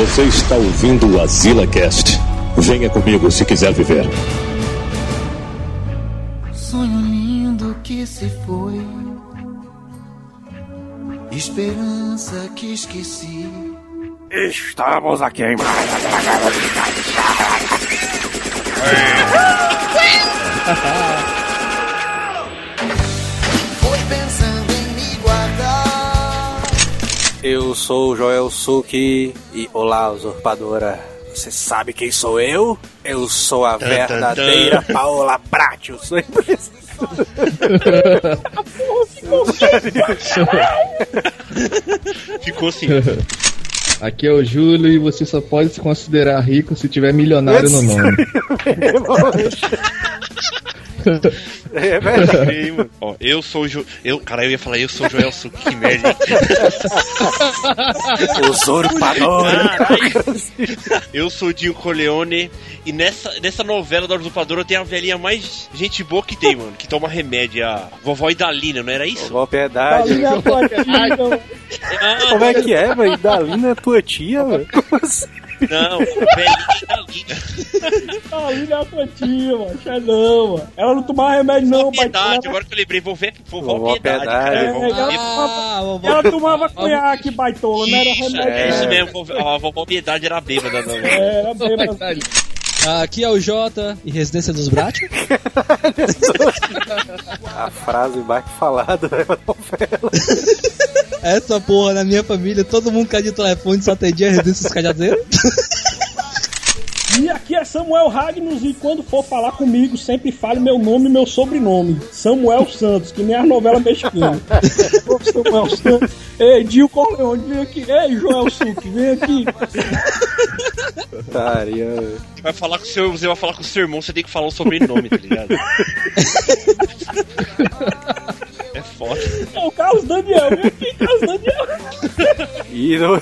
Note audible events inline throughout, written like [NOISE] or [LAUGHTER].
Você está ouvindo o Azila Cast. Venha comigo se quiser viver. Sonho lindo que se foi. Esperança que esqueci. Estamos aqui em Foi [LAUGHS] [LAUGHS] Eu sou o Joel Suki e olá, usurpadora. Você sabe quem sou eu? Eu sou a verdadeira Paola Pratius. [LAUGHS] Ficou assim. Aqui é o Júlio e você só pode se considerar rico se tiver milionário no nome. [LAUGHS] É verdade. Mano. [LAUGHS] Ó, eu sou o jo... eu, cara, eu ia falar eu sou o Joel Suki, que merda. hein? Usurpador. Eu sou o Dinho Corleone e nessa, nessa novela da usurpadora tem a velhinha mais gente boa que tem, mano, que toma remédio, a vovó Idalina, não era isso? Boa piedade. Ah, Como é que é, velho? Dalina é tua tia, velho? Como assim? Não, velhinha Idalina. A Lina é [LAUGHS] a tia, mano. Xé não, mano. Ela não tomava remédio, não, Vovó pai. Piedade, agora que eu lembrei, vovó, vovó, Vovó Piedade. Piedade. É, vovó- ela, Ah, vovó. ela tomava conhaque, baitola, não era remédio. é isso mesmo, a vovó Piedade era bêbada. Não. É, era bêbado. Aqui é o Jota e Residência dos Bratos. [LAUGHS] A frase mais falada da novela. Essa porra, na minha família, todo mundo cai de telefone só atendia a Residência dos Cajazeiros. Aqui é Samuel Ragnos e quando for falar comigo, sempre fale meu nome e meu sobrenome. Samuel Santos, que nem as novelas mexicanas. Ô, [LAUGHS] Samuel Santos. Ei, Dio Corleone, vem aqui. Ei, Joel Suki, vem aqui. Taria, velho. Vai falar com o seu, você vai falar com o seu irmão, você tem que falar o sobrenome, tá ligado? [LAUGHS] é foda. É o Carlos Daniel, vem aqui, Carlos Daniel. E no,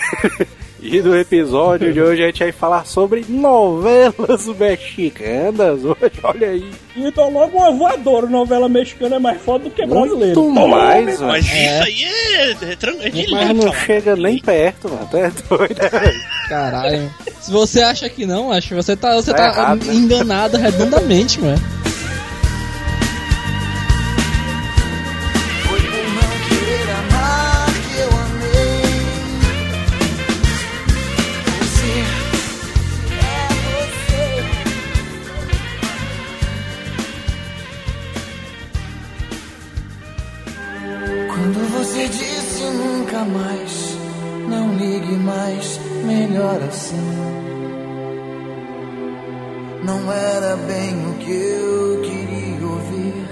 e no episódio de hoje a gente vai falar sobre novelas mexicanas. Hoje, olha aí. Então logo uma voadora, novela mexicana é mais foda do que brasileira. Muito mais, mano. Mas isso aí é, é, é de Mas não chega nem perto, mano. Tu é doido, né? Caralho. Se você acha que não, acho que você tá, você Tá tá, né? enganado redondamente, mano. Assim. Não era bem o que eu queria ouvir.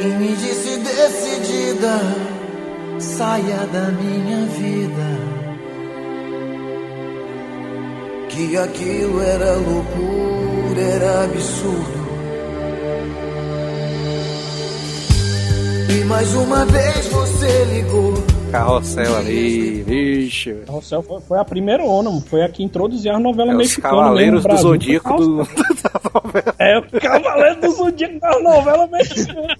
E me disse decidida, saia da minha vida. Que aquilo era loucura, era absurdo. E mais uma vez você ligou. Carrossel ali, vixe. velho. Carrossel foi, foi a primeira mano. Foi a que introduziu as novelas É os mexicanas. Cavaleiros mesmo do. Zodíaco do, [LAUGHS] da novela. É o Cavaleiro do Zodíaco das novelas mexicanas.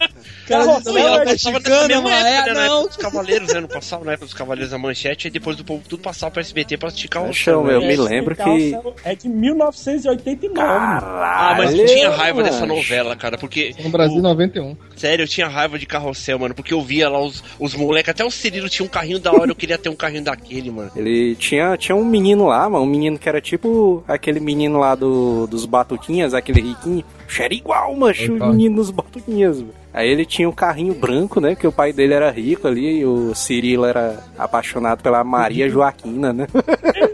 Carrossel novela é mexicana, mano, é, época, né, na não. época dos Cavaleiros, né? Não passava na época dos Cavaleiros da Manchete, e depois do povo tudo passava pra SBT pra esticar o Chão, eu me lembro que. Carrossel É de 1989. mano. Ah, mas eu Caralho, tinha raiva dessa mano. novela, cara, porque. No Brasil o- 91. Sério, eu tinha raiva de carrossel, mano, porque eu via lá os, os moleques, até o Cirilo tinha um carrinho da hora, eu queria ter um carrinho daquele, mano. Ele tinha, tinha um menino lá, mano, um menino que era tipo aquele menino lá do, dos Batuquinhas, aquele riquinho. Era igual, mancho, o menino dos Batuquinhas. mano. Aí ele tinha um carrinho branco, né? Que o pai dele era rico ali e o Cirilo era apaixonado pela Maria [LAUGHS] Joaquina, né?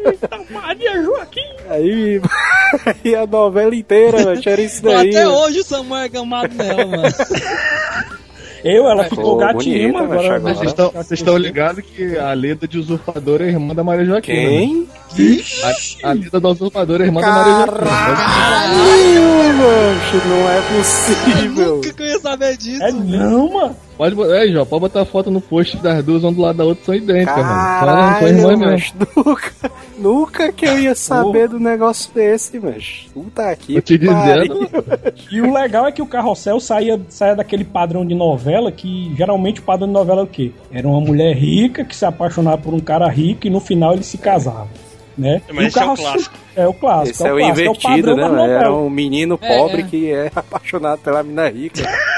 Eita, Maria Joaquim. Aí, [LAUGHS] aí a novela inteira, mano, era isso daí. Até mano. hoje o Samuel é gamado nela, mano. [LAUGHS] Eu, ela ficou gatinha, mas agora... agora- Vocês estão, vocês estão ligados que a Leda de usurpadora é irmã da Maria Joaquina. né? Quem? A, a Leda da usurpadora é irmã da Maria Joaquina. Caralho, [LAUGHS] mancho, não é possível. Nunca que eu ia saber disso. É não, mano. Pode, é, Jó, pode botar foto no post das duas, uma do lado da outra, são idênticas, mano. Caralho, irmãs mas mesmo. nunca, nunca que eu ia saber do negócio desse, mas puta aqui. Tô te dizendo. E o legal é que o carrossel saía, saía daquele padrão de novela que geralmente o padrão de novela é o quê? Era uma mulher rica que se apaixonava por um cara rico e no final eles se casavam. Né? Mas E esse é o clássico. É o clássico. Esse é o clássico, invertido, padrão né? da mano? Era um menino É, pobre é. que é apaixonado pela mina rica. [LAUGHS]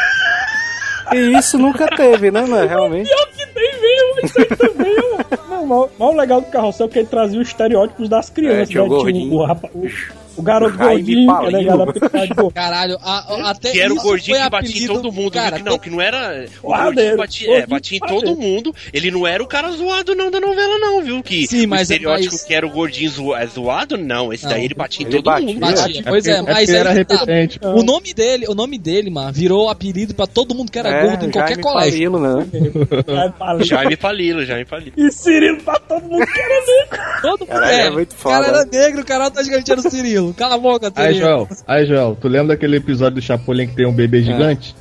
E isso nunca teve, né, mano? Realmente. Pior que tem mesmo, isso aí também, mano. Não, mas o legal do carrossel é que ele trazia os estereótipos das crianças. É, tinha o né? gordinho. o, rapa- o- o garoto Jaime gordinho, é picada de Caralho, a- a- até Que era o isso gordinho foi que batia em apelido- todo mundo, cara? Que não, que não era. O gordinho batia, é, gordinho batia em todo mundo. Ele não era o cara zoado, não, da novela, não, viu? Que Sim, o mas- estereótipo mas- que era o gordinho zo- é zoado, não. Esse daí Não, ele batia em ele todo batia. mundo. Batia, pois é, porque- mas porque era tá. repetente. O nome dele, o nome dele, mano, virou apelido pra todo mundo que era É, gordo em qualquer Jaime colégio. Palilo, né? Jaime Palilo. Jaime Palilo. E Cirilo pra todo mundo que era negro. Todo mundo Caralho, é muito O cara era negro, o cara tá gigante era o Cirilo. Cala a boca, Aí. Joel, aí, Joel, tu lembra daquele episódio do Chapolin que tem um bebê gigante?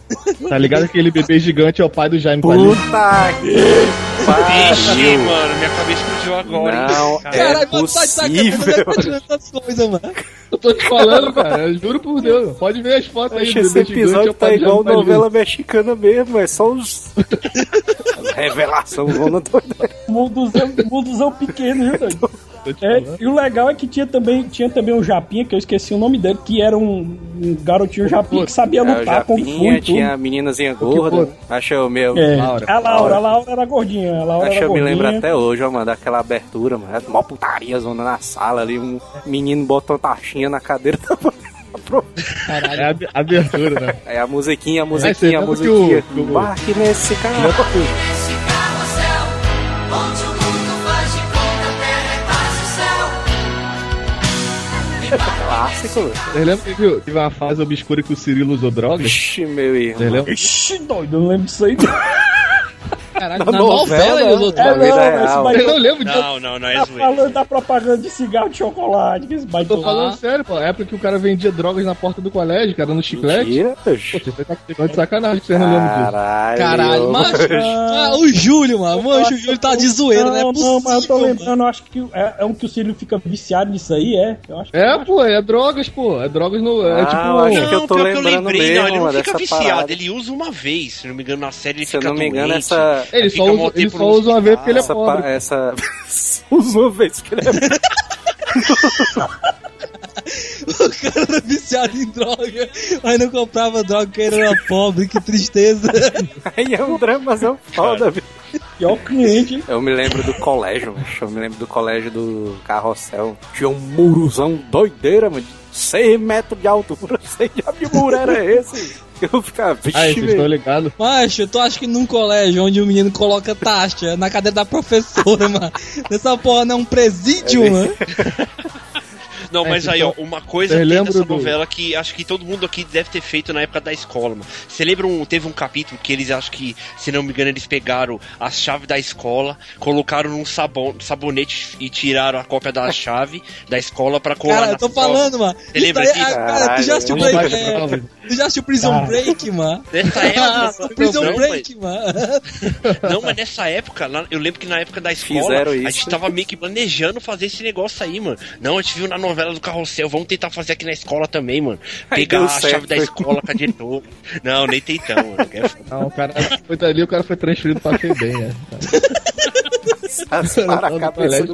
Tá ligado? Aquele bebê gigante é o pai do Jaime. Puta que Vixe, pariu. mano, minha cabeça explodiu agora, hein? Não, Caralho. é Caralho, mano, tá de sacanagem, possível. coisas, mano. Eu tô te falando, cara. Eu juro por Deus. Pode ver as fotos aí do esse é episódio pai tá do igual Jaime novela mexicana mesmo, é só os. Revelação zona doida. Munduzão, munduzão pequeno, viu, doido? Tô te É, e o legal é que tinha também, tinha também um Japinha, que eu esqueci o nome dele, que era um, um garotinho Japinha que sabia É, o lutar com fu Japinha, e tinha tudo. a meninazinha gorda. Acho eu meu. É, Laura. a Laura, a Laura era gordinha, a Laura Acho que era eu me gordinha. lembro até hoje, ó, mano, daquela abertura, mano. Era Mó putaria zona na sala ali, um menino botou taxinha na cadeira da É a ab- abertura, né? Aí a musiquinha, a você musiquinha, a lembra que musiquinha. o- que o- Embarque nesse carro. Esse carrossel, onde o mundo faz de conta, a terra é quase o céu. [LAUGHS] Clássico, velho. Vocês lembram que viu? teve uma fase obscura que o Cirilo usou drogas? Ixi, meu irmão. Vocês lembram? Ixi, doido, eu não lembro disso aí. Caralho, Na na novela novela, ele né? É, não, esse real. baita- Eu não lembro disso. Não, não, não é Tá zoeira. falando da propaganda de cigarro de chocolate, que esse Tô falando sério, pô. É época que o cara vendia drogas na porta do colégio, cara, no chiclete. Mentira, Pô, você tá de sacanagem que vocês não lembram disso. Caralho. Caralho, macho. Ah, o Júlio, mano. O Júlio tá de zoeira, né? Não, não, mas eu tô lembrando, eu acho que é, é um que o Cílio fica viciado nisso aí, é? Eu acho que É, pô, é drogas, pô. É drogas no. É Ah, tipo. eu acho que eu tô lembrando não, ele mesmo, não fica viciado, parada. ele usa uma vez, se não me engano, na série ele Se eu fica não me engano, essa. Ele fica só usa, ele só usa uma vez porque ele é pobre. pa- essa... [LAUGHS] Usa uma vez que ele é. [LAUGHS] O cara era viciado em droga, mas não comprava droga porque ele era pobre, que tristeza. [LAUGHS] Aí é um dramas, foda, velho. pior cliente. Eu me lembro do colégio, macho. eu me lembro do colégio do carrossel. Tinha um murozão doideira, mano. de 6 metros de altura. Sei que muro era esse. [LAUGHS] Eu ficava, vixe, Aí, vocês estão ligados? Macho, tu acha que num colégio onde o menino coloca taxa na cadeira da professora, [LAUGHS] mano, essa porra não é um presídio, mano? [LAUGHS] Não, É, mas tipo, aí, ó, uma coisa eu tem dessa do- novela que acho que todo mundo aqui deve ter feito na época da escola, mano. Você lembra um, teve um capítulo que eles, acho que, se não me engano, eles pegaram a chave da escola, colocaram num sabão, sabonete e tiraram a cópia da [LAUGHS] chave da escola pra colar Cara, na eu tô prova. falando, mano. Você lembra Isso disso? ah, Cara, tu já assistiu Break, é, Tu já assistiu Prison Cara. Break, mano? Nessa [LAUGHS] época, Prison não, Break, mano. mas- [LAUGHS] não, mas nessa época, lá- eu lembro que na época da escola, Fizeram a isso. gente tava meio que planejando fazer esse negócio aí, mano. Não, a gente viu na novela do Carrossel, vamos tentar fazer aqui na escola também, mano. Pegar a certo. chave da escola com a diretora. Não, nem que é. Não, o cara foi dali, o cara foi transferido pra FEBEM, né? As Para para a cabeça do...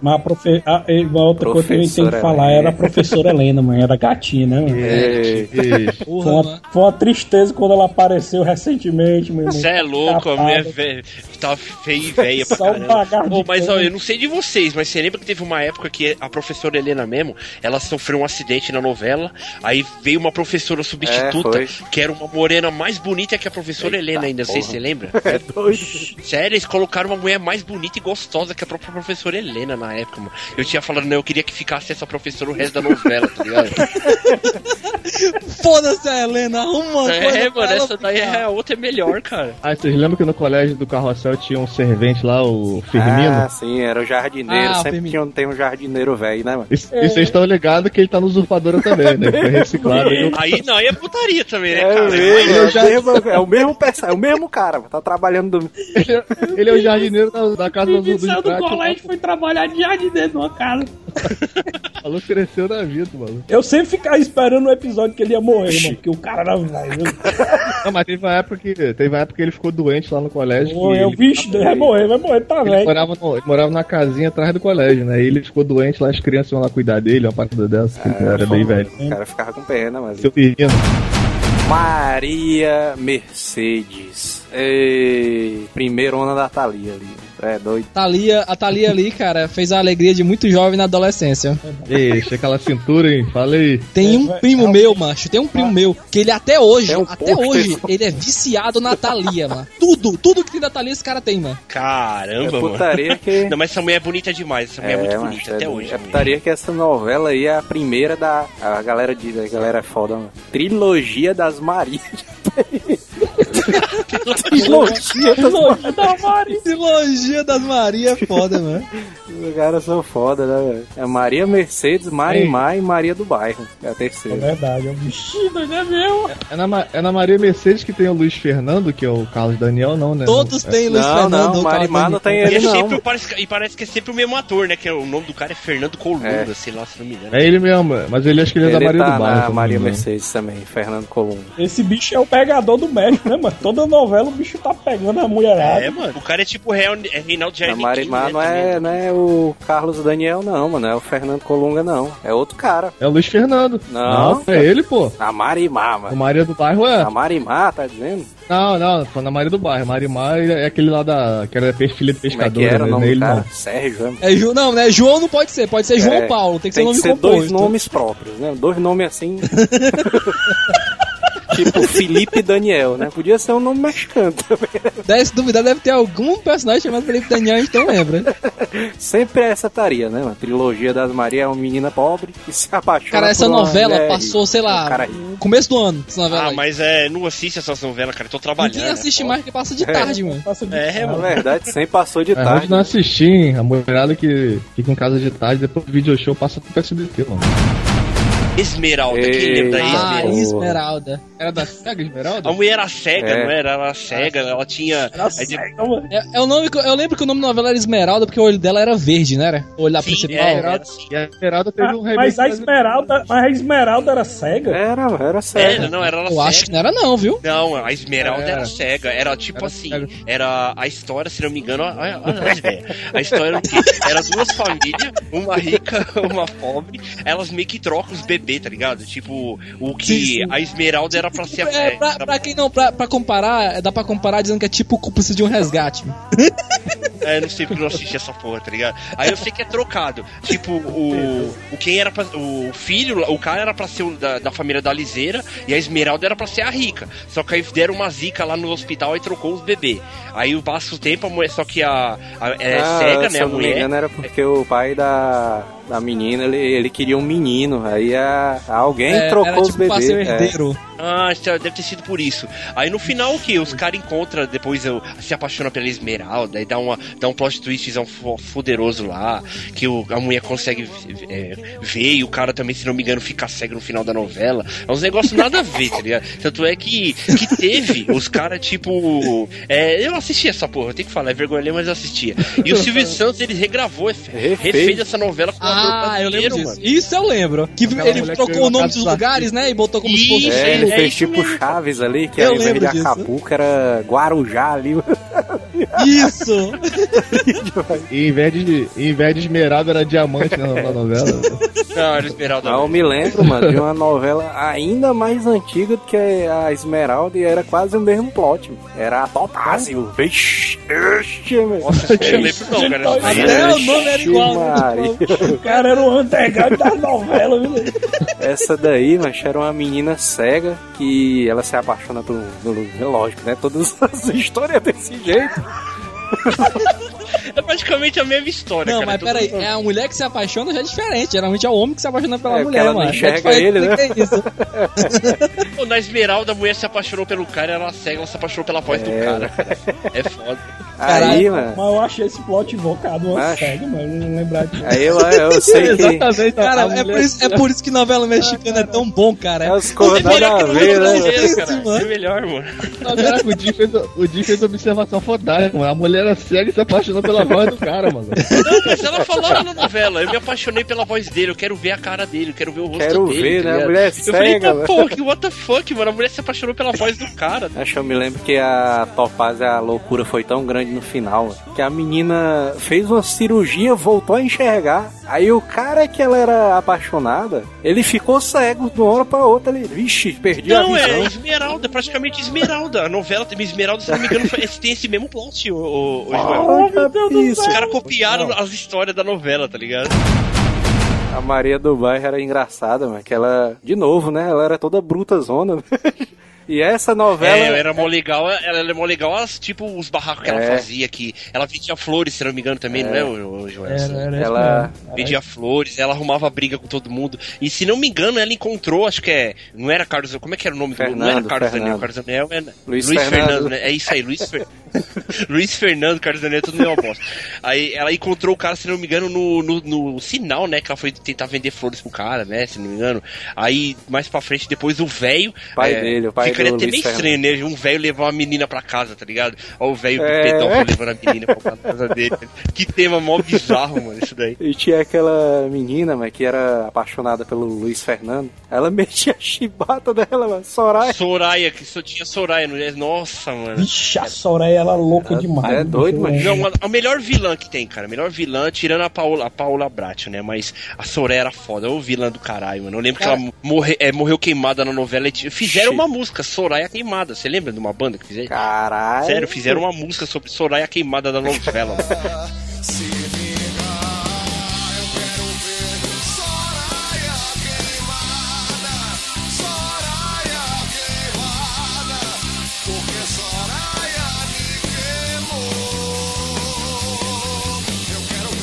Mas a profe... a, uma outra coisa que eu tenho que falar Helena. era a professora Helena, mano. Era gatinha, né, mano? Ei, Isso. Foi uma, foi uma tristeza quando ela apareceu recentemente, meu irmão. Você é louco, a mulher velha, tá feia e velha pra Só um caramba. de Ô, mas ó, eu não sei de vocês, mas você lembra que teve uma época que a professora Helena mesmo, ela sofreu um acidente na novela, aí veio uma professora substituta, É, que era uma morena mais bonita que a professora Eita Helena ainda, não sei se você lembra. É doido. Sério, eles colocaram uma mulher mais bonita gostosa que a própria professora Helena na época, mano. Eu tinha falado, não, eu queria que ficasse essa professora o resto da novela, tá ligado? [LAUGHS] Foda-se a Helena, arruma uma é, mano, essa daí ficar. é a outra é melhor, cara. Ah, vocês lembram que no colégio do Carrossel tinha um servente lá, o Firmino? Ah, sim, era o jardineiro. Ah, Sempre Firmino. tinha um, tem um jardineiro velho, né, mano? E, e vocês estão ligados que ele tá no Usurpadora também, né? Foi [LAUGHS] reciclado. aí. Aí não, aí é putaria também, né, É, cara? o mesmo, é, eu o é o mesmo é o mesmo cara, mano, tá trabalhando do... Ele, é- ele é o jardineiro da, da casa do, do saiu do colégio e foi trabalhar de jardineiro numa casa. O maluco cresceu na vida, mano. Eu sempre ficava esperando o episódio que ele ia morrer, mano, porque o cara era velho. Não, mas teve uma época que, teve uma época que ele ficou doente lá no colégio. Pô, que Eu, ele, bicho, vai morrer, vai morrer, tá ele velho. morava, no- ele morava na casinha atrás do colégio, né? E ele ficou doente lá, as crianças iam lá cuidar dele, uma parada dessa, que ele era bem velho. O cara ficava com pena, mas... Seu menino. Maria Mercedes. Ei, primeira onda da Thalia ali. É doido. Thalia, a Thalia ali, cara, fez a alegria de muito jovem na adolescência. Eixa, aquela cintura, hein? Fala aí. Tem um É, primo é, meu, macho, tem um primo meu, que ele até hoje, Tem um até hoje, ele é viciado na Thalia, mano. Tudo, tudo que tem da Thalia esse cara tem, mano. É Caramba, mano. putaria [LAUGHS] que... Não, mas essa mulher é bonita demais, essa mulher é, muito mano, bonita é, até hoje. É putaria que essa novela aí é a primeira da. A galera diz, a galera é foda, mano. Trilogia das Marias. [LAUGHS] Trilogia das Trilogia da Mari. Trilogia das Maria é foda, mano. Os caras são foda, né, velho? É Maria Mercedes, Marimar e Maria do Bairro. É a É terceira. verdade, é um bichinho, né, meu? É na, Ma- é na Maria Mercedes que tem o Luiz Fernando, que é o Carlos Daniel, não, né? Todos Não, têm Luiz Não, Fernando. não, Marimar não tem E, ele é não. sempre, parece, que- e parece que é sempre o mesmo ator, né? Que é, o nome do cara é Fernando Colunda, É. sei lá, se não me engano. É ele mesmo, mas ele acho que ele é da Ele Maria tá do Bairro. na Maria. Mercedes também, Fernando Colombo. Esse bicho é o pegador do México, né, mano? Toda novela o bicho tá pegando a mulherada. É, mano. O cara é tipo o Real, é Reinaldo A Jair Marimar né, não é, não é o Carlos Daniel, não, mano. É o Fernando Colunga, não. É outro cara. É o Luiz Fernando. Não. é ele, pô. A Marimar, O mano. Maria do Bairro é. A Marimar, tá dizendo? Não, não, tô na Maria do Bairro. Marimar é aquele lá da. que era filha de Como é que pescador, era o né? nome Ele do cara? não. Sérgio, né? É Ju, não, né? João não pode ser, pode ser João É, Paulo, tem que Tem ser que nome ser dois composto. nomes próprios, né? Dois nomes assim. [LAUGHS] tipo Felipe Daniel, né? Podia ser um nome mexicano também. Deve se duvidar, deve ter algum personagem chamado Felipe Daniel, a gente não lembra. Sempre é essa taria, né? Uma trilogia das Maria é uma menina pobre que se apaixona Cara, essa por uma novela mulher passou, e- sei lá, cara começo do ano. Essa novela Ah, aí. mas é, não assiste essas novelas, cara. Eu tô trabalhando. Ninguém assiste né? mais porque passa de tarde, mano. Passa de É, Na mano. verdade, sempre passou de É tarde. de não assistir, hein? A mulherada que fica em casa de tarde, depois do video show passa pro SBT, mano. Esmeralda, quem Ei. lembra da Ah, Esmeralda? Esmeralda. Era da Sega Esmeralda? A mulher era cega, É. não era? Ela era cega, ela tinha. Era cega. É, é o nome que, eu lembro que o nome da novela era Esmeralda porque o olho dela era verde, né? Era? O olho da Sim, principal. é, era assim. E a Esmeralda teve um remake. Mas a. Esmeralda, mas a Esmeralda era cega? Era, era É, sério. não, era ela Eu acho que não era não, viu? Não, a Esmeralda Era. era cega. Era tipo Era assim, cega. era a história, se não me engano, olha, olha as ideias. A história era o quê? Era duas famílias, uma rica, [LAUGHS] uma pobre, elas meio que trocam os bebês, tá ligado? Tipo, o que Sim, sim. a Esmeralda era pra ser a É, pra, pra quem não, pra, pra comparar, dá pra comparar dizendo que é tipo cúmplice de um resgate. [LAUGHS] É, não sei porque eu não assisti essa porra, tá ligado? Aí eu sei que é trocado. Tipo, o, o quem era pra, O filho, o cara era pra ser o da, da família da Liseira e a Esmeralda era pra ser a rica. Só que aí deram uma zica lá no hospital e trocou os bebês. Aí passa o tempo, a mulher, só que a, a- é Ah, cega, se né? A eu não me mulher. engano, era porque o pai da, da menina, ele, ele queria um menino. Aí a, alguém É, trocou era os tipo pra bebês. ser é. herdeiro. Ah, deve ter sido por isso. Aí no final o que? Os caras encontram, depois eu, se apaixona pela Esmeralda e dá, uma, dá um plot twistzão fo- poderoso lá, que o, a mulher consegue é, ver e o cara também, se não me engano, fica cego no final da novela. É uns negócios nada a ver, tá ligado? Tanto é que, que teve os caras, tipo. É, eu assisti essa porra, eu tenho que falar, é vergonha mas eu assistia. E o Silvio Santos, ele regravou, Refez. refez essa novela com um ator Ah, eu lembro disso. mano. Isso eu lembro. Que Aquela ele trocou o nome dos lugares, né? E botou como se fosse. É, ele é fez tipo mesmo. Chaves ali, que Eu de lembro disso. Acapulco era Guarujá ali. Isso! [LAUGHS] E em vez de, em vez de Esmeralda era diamante na, na novela. Não, era Esmeralda. Não, eu me lembro, mano, de uma novela ainda mais antiga do que a Esmeralda e era quase o mesmo plot. mano. Era a Topázio. Vixe, meu. Nossa, eu não lembro não, cara. Até o nome era igual. O cara era o underground da novela, viu? Essa daí, mas era uma menina cega que ela se apaixona pelo. pelo- lógico, né? Todas as histórias desse jeito. É praticamente a mesma história, Não, cara. mas Todo peraí, mundo- é a mulher que se apaixona já é diferente. Geralmente é o homem que se apaixona pela É, mulher, ela não mano. enxerga É ele, do né? é isso. [LAUGHS] Pô, Na Esmeralda, a mulher se apaixonou pelo cara, ela cega, ela se apaixonou pela voz do cara. cara. É foda. Aí, Mas mano. eu achei esse plot invocado uma cega, mas eu não lembrar disso. Aí eu, eu sei que. Exatamente. Cara, é por, isso, é por isso que novela mexicana é tão bom, cara. É os É cores nada melhor a que ver, o né? mano. É melhor, mano. Caraca, o Di fez, o Di fez observação fodástica, mano. A mulher era cega e se apaixonou pela voz do cara, mano. Não, mas ela falava na novela. Eu me apaixonei pela voz dele, eu quero ver a cara dele, eu quero ver o rosto Quero dele. ver, tá né? A mulher Eu falei, pô, pô, que what the fuck, mano? A mulher se apaixonou pela voz do cara. Acho que eu me lembro que a Topaz, a loucura foi tão grande no final, que a menina fez uma cirurgia, voltou a enxergar. Aí o cara que ela era apaixonada, ele ficou cego de uma hora pra outra. Ele, vixe, perdi Não, a é visão. Esmeralda, praticamente Esmeralda. A novela Esmeralda, se não me engano, tem esse mesmo plot, o, o, o Joel. Olha isso. Os caras copiaram as histórias da novela, tá ligado? A Maria do Bairro era engraçada, mas que ela, de novo, né? Ela era toda bruta zona. [LAUGHS] E essa novela. É, era mó legal, ela era mó legal, as, tipo, os barracos que ela É. fazia aqui. Ela vendia flores, se não me engano, também, não é, o, o Joel? Era, era isso Ela- mesmo. Vendia flores, ela arrumava briga com todo mundo. E se não me engano, ela encontrou, acho que é. Não era Carlos. Como é que era o nome do Não era Fernando, Carlos Fernando. Daniel. Carlos Daniel é. Luiz Luiz, Fernando. Fernando. né? É isso aí, Luiz Fernando. [LAUGHS] Luiz Fernando, Carlos Daniel, tudo mesmo bosta. Aí ela encontrou o cara, se não me engano, no, no, no sinal, né? Que ela foi tentar vender flores pro cara, né? Se não me engano. Aí, mais pra frente, depois o velho. Pai dele, o pai Ficaria do até Luiz meio estranho, né? Um velho levar uma menina pra casa, tá ligado? Ó, o velho É. pedófilo levando a menina pra casa dele. Que tema mó bizarro, mano, isso daí. E tinha aquela menina, mas que era apaixonada pelo Luiz Fernando. Ela metia a chibata dela, mano. Soraya. Soraya, que só tinha Soraya, não é? Nossa, mano. Vixe, a Soraya, ela é louca demais. é doido, mano. Não, a, a melhor vilã que tem, cara. A melhor vilã, tirando a Paola, a Paola Brat, né? Mas a Soraya era foda. Ô vilã do caralho, mano. Eu lembro que ela morre, é, morreu queimada na novela. E fizeram Ixi. uma música, Soraya Queimada. Você lembra de uma banda que fizeram? Caralho. Sério, fizeram uma música sobre Soraya Queimada da novela. mano. [LAUGHS]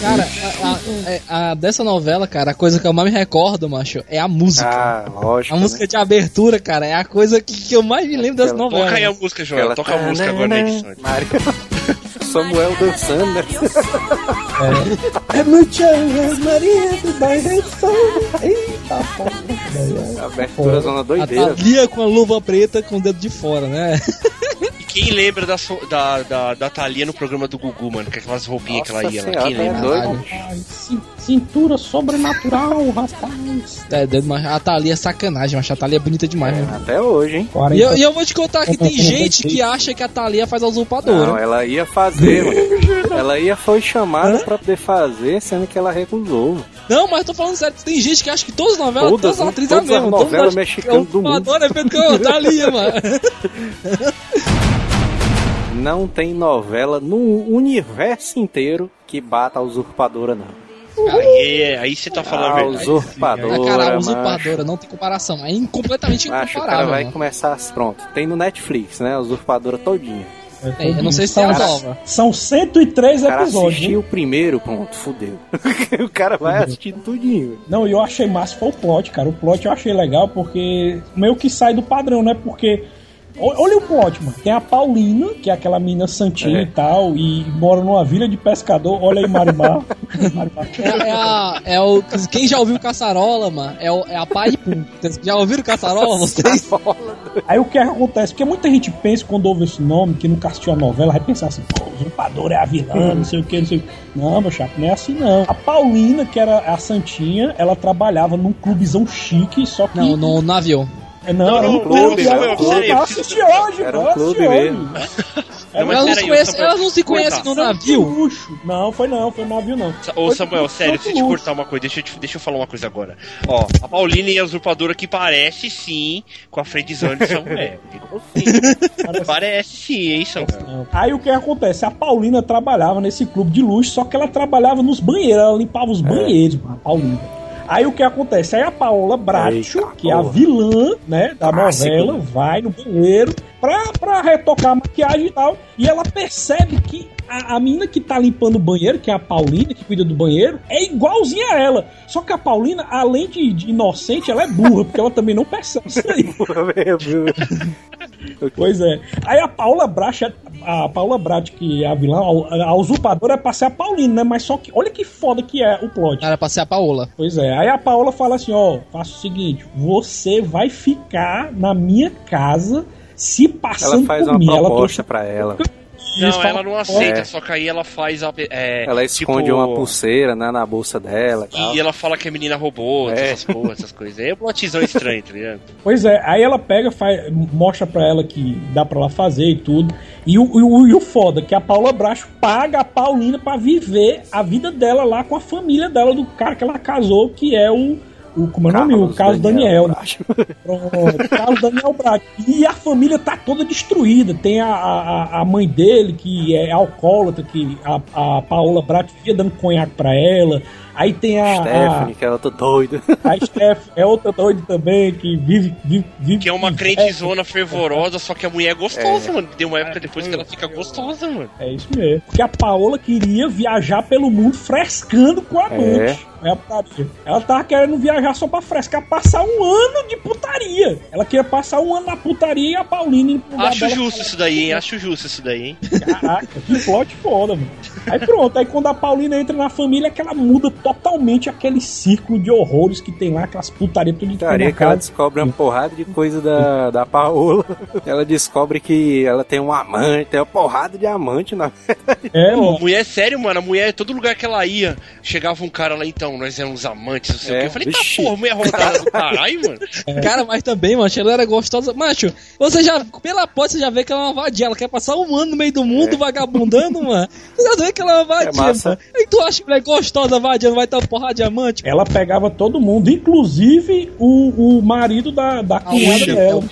Cara, a, a- a- dessa novela, cara, a coisa que eu mais me recordo, macho, é a música. Ah, lógico. a música de abertura, cara, é a coisa que, que eu mais me lembro dessa novela. Toca aí a música, Joel. Ela Toca a música agora na edição. Mário. Samuel dançando, né? É Muchas Maria do Bairro. Eita, porra. Abertura zona A doideira. Thalia com a luva preta com o dedo de fora, né? [LAUGHS] Quem lembra da, so- da, da, da Thalia no programa do Gugu, mano? Com aquelas roupinhas que ela Nossa ia lá. Quem tá lembra? doido. Cintura sobrenatural, [LAUGHS] rapaz. É, dedo, mas a Thalia é sacanagem, mas a Thalia é bonita demais, né? Até hoje, hein? 40 E eu, e eu vou te contar que tem gente que acha que a Thalia faz a Não, usurpadora. ela ia fazer, mano. Ela ia foi chamada pra poder fazer, sendo que ela recusou. Não, mas eu tô falando sério, tem gente que acha que todas as novelas, Todas, todas as né? atrizes é a Todas as novelas mexicanas do mundo. usurpadora é feito com a Thalia, mano. [LAUGHS] Não tem novela no universo inteiro que bata a usurpadora, não. Aí, aí você tá falando a A verdade. usurpadora. Ah, cara, macho. usurpadora não tem comparação. É in- completamente Macho, o cara incomparável. vai mano. começar. Pronto, tem no Netflix, né? A usurpadora todinha. É, eu não sei se tem a São- nova. São 103 O cara episódios. assistiu hein? o primeiro, pronto, fudeu. [LAUGHS] o cara vai assistindo tudinho. Não, eu achei massa foi o plot, cara. O plot eu achei legal porque meio que sai do padrão, né? Porque. Olha o plot, mano. Tem a Paulina, que é aquela mina santinha É. e tal, e mora numa vila de pescador. Olha aí, Marimar. Marimar. [LAUGHS] É, é a, é o, quem já ouviu Caçarola, mano, é, o, é a pai de Pum. Já ouviram Caçarola, vocês? Aí o que acontece? Porque muita gente pensa, quando ouve esse nome, que nunca assistiu a novela, vai pensar assim, pô, o usurpador é a vilã, não sei o que, não sei o que. Não, meu chato, não é assim não. A Paulina, que era a Santinha, ela trabalhava num clubezão chique, só que. Não, no navio. É, Não, Não, era um não, clube, era um não, clube. preciso- hoje, Era um clube hoje. mesmo. Não, mas Elas não, Samuel, elas não se conhecem no navio. Luxo. Não, foi não, foi navio não. Ô Foi Samuel, sério, deixa eu te cortar uma coisa, deixa eu, te- deixa eu falar uma coisa agora. Ó, a Paulina e a usurpadora que parece sim com a Fredzone de Samuel. Ficou sim. Parece sim, hein, Samuel? Aí o que acontece? A Paulina trabalhava nesse clube de luxo, só que ela trabalhava nos banheiros, ela limpava os banheiros, mano, a Paulina. Aí o que acontece? Aí a Paola Bracho, Eita, que é a vilã, né, da Clássico, novela, vai no banheiro pra, pra retocar a maquiagem e tal. E ela percebe que a, a menina que tá limpando o banheiro, que é a Paulina, que cuida do banheiro, é igualzinha a ela. Só que a Paulina, além de, de inocente, ela é burra, porque ela também não percebe isso aí. [LAUGHS] Pois é. Aí a Paula Bracha, a Paula Brat, que é a vilã, a, a usurpadora é pra ser a Paulina, né? Mas só que, olha que foda que é o plot. Era pra ser a Paola. Pois é, aí a Paola fala assim, ó, faça o seguinte, você vai ficar na minha casa se passando Ela faz por uma mim. Ela proposta pra ela. Não, Isso, ela fala- não aceita, É. só que aí ela faz a. É, Ela esconde tipo, uma pulseira né, na bolsa dela. e tal. E ela fala que a menina roubou, É. essas porra, essas coisas. Aí é um plotizão estranho, tá ligado? [LAUGHS] Pois é, aí ela pega, faz, mostra pra ela que dá pra ela fazer e tudo. E o, e o, e o foda, que a Paula Bracho paga a Paulina pra viver a vida dela lá com a família dela, do cara que ela casou, que é o. o como é o nome? O Carlos Daniel. né? [LAUGHS] Pronto, Carlos Daniel Bracho. E a família tá toda destruída. Tem a, a, a mãe dele, que é alcoólatra, que a, a Paola Bracho via dando conhaque pra ela. Aí tem a. a Stephanie, que é outra doida. a Steph é outra doida também, que vive. vive, vive Que é uma crentezona fervorosa, só que a mulher é gostosa, mano. Tem uma época depois que ela fica gostosa, mano. É isso mesmo. Porque a Paola queria viajar pelo mundo frescando com a. É. a putaria. Ela tava querendo viajar só pra frescar, passar um ano de putaria. Ela queria passar um ano na putaria e a Paulina Acho justo isso daí, hein? Acho justo isso daí, hein? Caraca, que plot foda, mano. Aí pronto, aí quando a Paulina entra na família, é que ela muda totalmente aquele círculo de horrores que tem lá, aquelas putarias tudo de Putaria que ela descobre uma porrada de coisa da, da Paola. [LAUGHS] Ela descobre que ela tem um amante, tem uma porrada de amante na É, Pô, mulher, sério, mano, a mulher, todo lugar que ela ia, chegava um cara lá, então, nós éramos amantes, não sei o É, quê. Eu falei, tá porra, mulher rodada do [LAUGHS] caralho, mano. Cara, mas também, macho, ela era gostosa. Macho, você já, pela porta, você já vê que ela é uma vadia. Ela quer passar um ano no meio do mundo vagabundando, mano. Você já vê que ela é uma vadia, massa. mano. E tu acha que ela é gostosa, vadia, não vai porrada de diamante? Ela pegava todo mundo, inclusive o, o marido da, da cunhada Uxa, dela.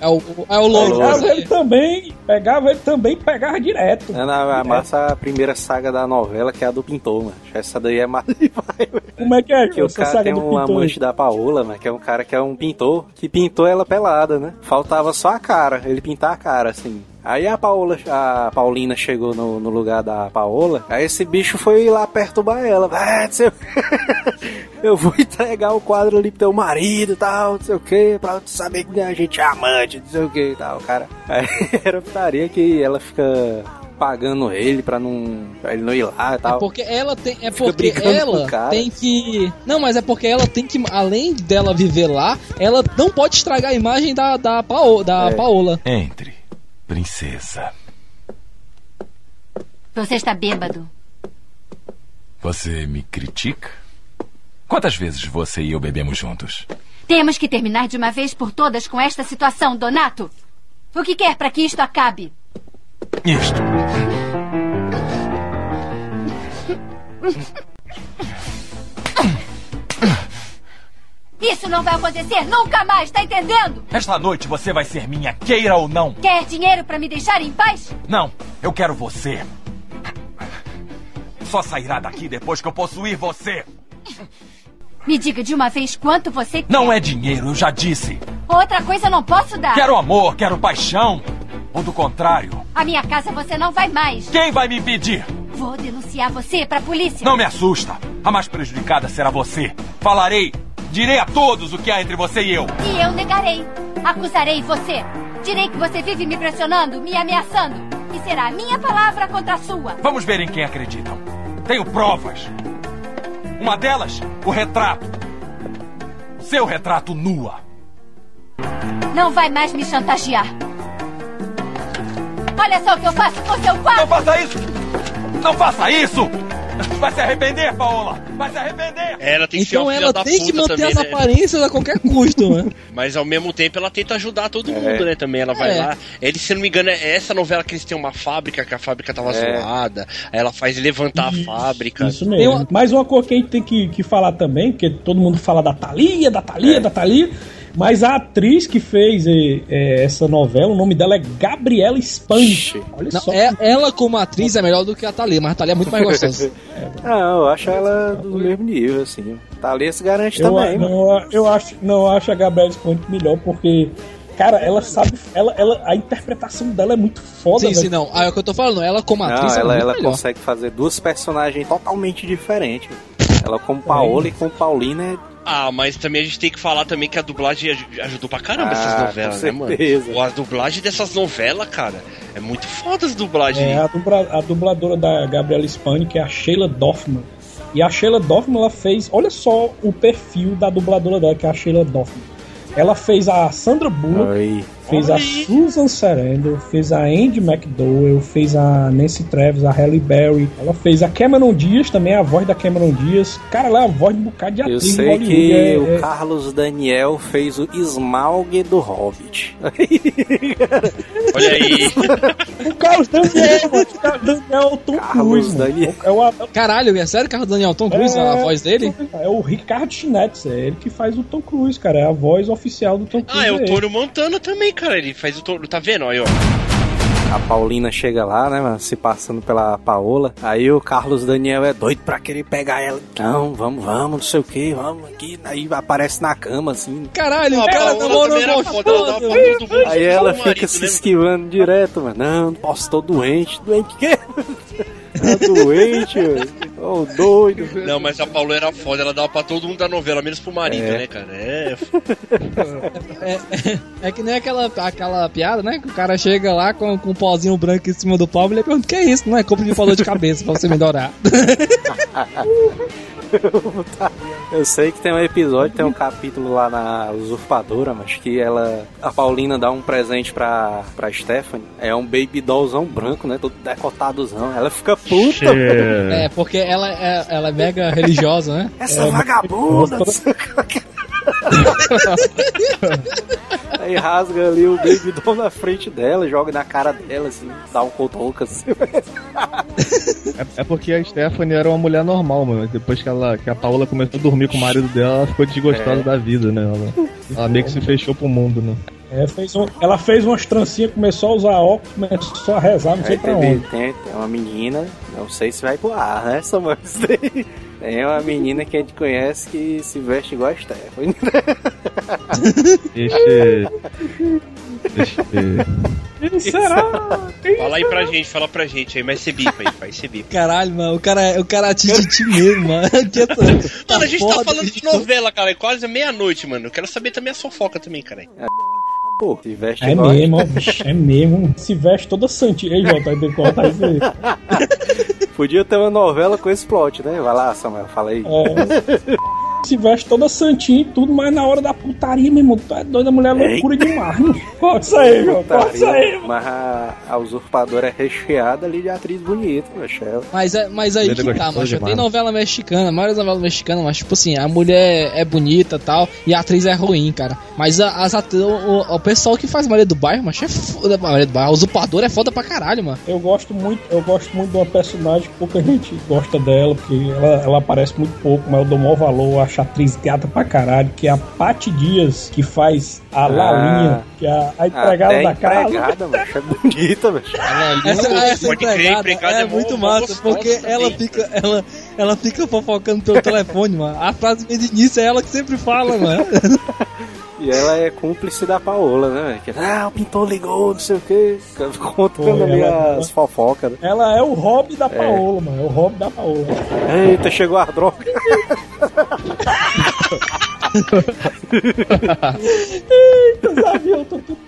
É o, é o louro. Pegava né? ele também, pegava ele também, pegava direto. É na massa a primeira saga da novela, que é a do pintor, mano. Essa daí é massa demais, mano. Como é que é Que o cara saga tem um amante da Paola, né? Que é um cara que é um pintor, que pintou ela pelada, né? Faltava só a cara, ele pintar a cara, assim. Aí a Paola, a Paulina chegou no, no lugar da Paola, aí esse bicho foi lá perturbar ela. Ah, não sei o. [LAUGHS] Eu vou entregar o quadro ali pro teu marido e tal, não sei o que, pra tu saber que a gente é amante, não sei o que e tal, cara. [LAUGHS] Aí era putaria que ela fica pagando ele pra não. pra ele não ir lá e É tal. porque ela tem. É Fica porque ela tem que. Não, mas é porque ela tem que. Além dela viver lá, ela não pode estragar a imagem da, da, Pao, da É. Paola. Entre, princesa. Você está bêbado. Você me critica? Quantas vezes você e eu bebemos juntos? Temos que terminar de uma vez por todas com esta situação, Donato. O que quer para que isto acabe? Isto. Isso não vai acontecer nunca mais, tá entendendo? Esta noite você vai ser minha, queira ou não. Quer dinheiro para me deixar em paz? Não, eu quero você. Só sairá daqui depois que eu possuir você. Me diga de uma vez quanto você quer. Não é dinheiro, eu já disse. Outra coisa eu não posso dar. Quero amor, quero paixão. Ou do contrário, A minha casa você não vai mais. quem vai me impedir? Vou denunciar você pra polícia. Não me assusta. A mais prejudicada será você. Falarei, direi a todos o que há entre você e eu. E eu negarei. Acusarei você. Direi que você vive me pressionando, me ameaçando. E será a minha palavra contra a sua. Vamos ver em quem acreditam. Tenho provas. Uma delas, o retrato. Seu retrato nua. Não vai mais me chantagear. Olha só o que eu faço com seu quadro. Não faça isso! Não faça isso! Vai se arrepender, Paola! Vai se arrepender! Ela tem que ser Então uma filha ela tem que manter também, as né? aparências a qualquer custo, né? [LAUGHS] Mas ao mesmo tempo ela tenta ajudar todo mundo, né? Também ela vai É. lá. Ele, se não me engano, é essa novela que eles têm uma fábrica, que a fábrica tava É. zoada. Aí ela faz levantar a fábrica. Isso mesmo. Mais uma coisa que a gente tem que, que falar também, porque todo mundo fala da Thalia, da Thalia, É. da Thalia. Mas a atriz que fez eh, eh, essa novela, o nome dela é Gabriela Spanch. Olha Não, só. é, ela como atriz é melhor do que a Thalia, mas a Thalia é muito mais gostosa. Não, [LAUGHS] eu acho ela do mesmo nível, assim. Thalia se garante eu, também, não, eu acho, não eu acho a Gabriela Spanch melhor porque Cara, ela sabe. Ela, ela, a interpretação dela é muito foda, Sim, sim, não. Ah, é o que eu tô falando. Ela como Não, atriz é ela, muito ela melhor. consegue fazer duas personagens totalmente diferentes. Ela como Paola e como Paulina é Ah, mas também a gente tem que falar também que a dublagem aj- ajudou pra caramba Ah, essas novelas, com né, mano? A dublagem dessas novelas, cara, é muito foda as dublagens. É a, dubla- a dubladora da Gabriela Spani, que é a Sheila Dorfman. E a Sheila Dorfman, ela fez. Olha só o perfil da dubladora dela, que é a Sheila Dorfman. Ela fez a Sandra Bullock, Oi. Fez a Susan Sarandon, fez a Andy McDowell, fez a Nancy Travis, a Halle Berry. Ela fez a Cameron Diaz, também a voz da Cameron Diaz. Cara, ela é a voz de um bocado de Eu atriz de sei que é- o é- Carlos Daniel fez o Smaug do Hobbit. [LAUGHS] Olha aí. O Carlos Daniel, mano. O Carlos Daniel é Tom Carlos Cruise. Daniel. É o, Caralho, é sério, Carlos Daniel Tom Cruise, a voz dele? É o Ricardo Schneitz, é ele que faz o Tom Cruise, cara. É a voz oficial do Tom Cruise. Ah, é o. Toro Montana também, cara. Ele faz o Toro. Tá vendo? Aí, ó. A Paulina chega lá, né, mano, se passando pela Paola. Aí o Carlos Daniel é doido pra querer pegar ela. Não, vamos, vamos, não sei o que, vamos aqui. Aí aparece na cama, assim. Caralho, o cara namorou ela todo mundo, Aí ela fica marido, se né? esquivando direto, mano. Não, posso, tô doente. Doente o quê? Tá doente, [LAUGHS] velho. Ô, doido. Não, mas a Paula era foda, ela dava pra todo mundo da novela, menos pro marido, É. né, cara? É. [LAUGHS] É, é, é que nem aquela, aquela piada, né? Que o cara chega lá com, com um pozinho branco em cima do pau e ele pergunta: o que é isso? Não é compra de dor de cabeça pra você melhorar. [LAUGHS] [LAUGHS] Eu sei que tem um episódio, tem um capítulo lá na Usurpadora, mas que ela. A Paulina dá um presente pra, pra Stephanie. É um baby dollzão branco, né? Todo decotadozão. Ela fica puta. É. É, porque ela é, ela é mega religiosa, né? Essa vagabunda! [LAUGHS] [LAUGHS] Aí rasga ali o baby doll na frente dela, joga na cara dela, assim, dá um cotoco assim. É, é porque a Stephanie era uma mulher normal, mano. Depois que, ela, que a Paola começou a dormir com o marido dela, ela ficou desgostosa É. da vida, né? Ela, ela meio que se fechou pro mundo, né? É, fez um- ela fez umas trancinhas, começou a usar óculos, começou a rezar, não sei Aí pra tem, onde. tem, tem uma menina, não sei se vai pro ar, né, Samuel? Tem uma menina que a gente conhece que se veste igual a Stephanie. Deixa. Deixa. Será? Fala aí pra gente, fala pra gente aí, mas você bipa aí, faz você bipa. Caralho, mano, o cara, é- o cara é tititi mesmo, mano. [LAUGHS] Que essa- Mano, a gente tá falando de novela, cara, é quase meia-noite, mano. Eu quero saber também a fofoca também, cara. Pô, se veste É a mesmo, ó, bicho, é mesmo. Se veste toda santinha. Ei, Jota, tem que cortar isso aí. Podia ter uma novela com esse plot, né? Vai lá, Samuel, fala aí. É. Se veste toda santinha e tudo, mas na hora da putaria, meu irmão, tu é doido, a mulher é loucura demais. Corta [LAUGHS] isso aí, meu. Isso aí. Mas a, a usurpadora é recheada ali de atriz bonita, Michelle. Mas, é, mas aí que tá, macho. demais. Tem novela mexicana, das novelas mexicanas, mas tipo assim, a mulher é bonita e tal, e a atriz é ruim, cara. Mas a- as atri- o, o- pessoal que faz Maria do Bairro, macho, é foda. Maria do Bairro, a usurpadora é foda pra caralho, mano. Eu gosto muito, eu gosto muito de uma personagem que pouca gente gosta dela, porque ela, ela aparece muito pouco, mas eu dou maior valor, eu acho atriz gata pra caralho, que é a Paty Dias, que faz a Lalinha, que é a, a empregada Até da casa. empregada, macho, é bonita, macho. Essa, essa empregada, empregada é, é muito massa, porque também, ela fica, ela, ela fica fofocando pelo telefone, mano. A frase de início é ela que sempre fala, mano. [LAUGHS] E ela é cúmplice da Paola, né? Que, ah, o pintor ligou, não sei o quê. Contando Pô, ali ela- as fofocas. Né? Ela é o hobby da Paola, mano. É o hobby da Paola. Eita, chegou a droga. [LAUGHS] Eita, sabe, eu tô tudo.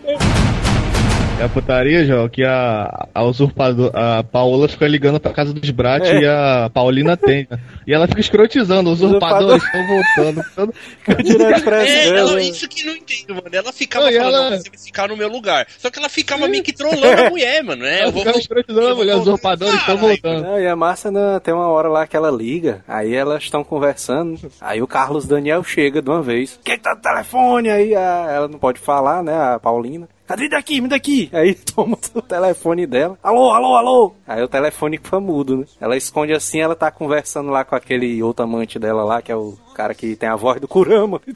É a putaria, João, que a, a usurpadora, a Paola fica ligando pra casa dos Brat É. e a Paulina tem. né? E ela fica escrotizando, os usurpadores estão voltando. [LAUGHS] [LAUGHS] pra É, ela. isso que não entendo, mano. Ela ficava Não, falando, ela- "Não, você vai ficar no meu lugar. Só que ela ficava meio que trolando a [LAUGHS] mulher, mano. É, eu Ela vou ficava escrotizando a mulher, os usurpadores estão voltando. Não, e a massa né, tem uma hora lá que ela liga, aí elas estão conversando, aí o Carlos Daniel chega de uma vez. Quem tá no telefone? Aí a- ela não pode falar, né, a Paulina. Cadê daqui? Me daqui! Aí [LAUGHS] toma o telefone dela. Alô, alô, alô! Aí o telefone fica mudo, né? Ela esconde assim, ela tá conversando lá com aquele outro amante dela lá, que é o cara que tem a voz do Kurama. [LAUGHS]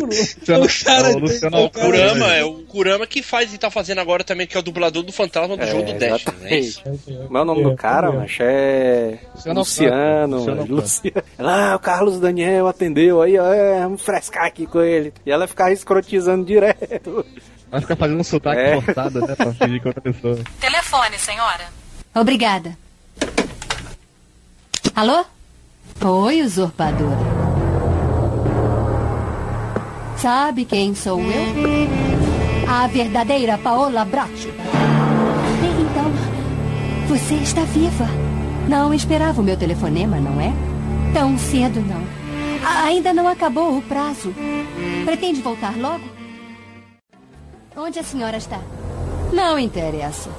Luciano, O cara é o Luciano O Kurama é o Kurama que faz e tá fazendo agora também, que é o dublador do fantasma do É, jogo do Dash. Não é isso? Como é o nome do cara, macho? É. Luciano Luciano. Luciano Luciano. [LAUGHS] Ah, o Carlos Daniel atendeu aí, ó. É, vamos frescar aqui com ele. E ela ficava escrotizando direto. Vai ficar fazendo um sotaque É. forçado, né? Pra fingir que é outra pessoa. Telefone, senhora. Obrigada. Alô? Oi, usurpadora. Sabe quem sou eu? A verdadeira Paola Bracho. Então, você está viva. Não esperava o meu telefonema, não é? Tão cedo, não. A- ainda não acabou o prazo. Pretende voltar logo? Onde a senhora está? Não interessa.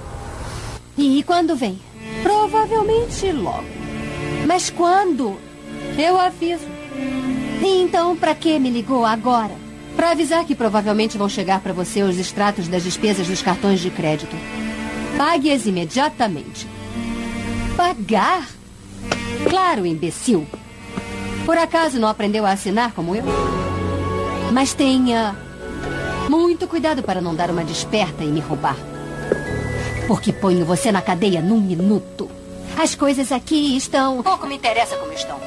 E quando vem? Provavelmente logo. Mas quando? Eu aviso. Então, para que me ligou agora? Para avisar que provavelmente vão chegar para você os extratos das despesas dos cartões de crédito. Pague-as imediatamente. Pagar? Claro, imbecil. Por acaso não aprendeu a assinar como eu? Mas tenha muito cuidado para não dar uma desperta e me roubar. Porque ponho você na cadeia num minuto. As coisas aqui estão. Pouco me interessa como estão.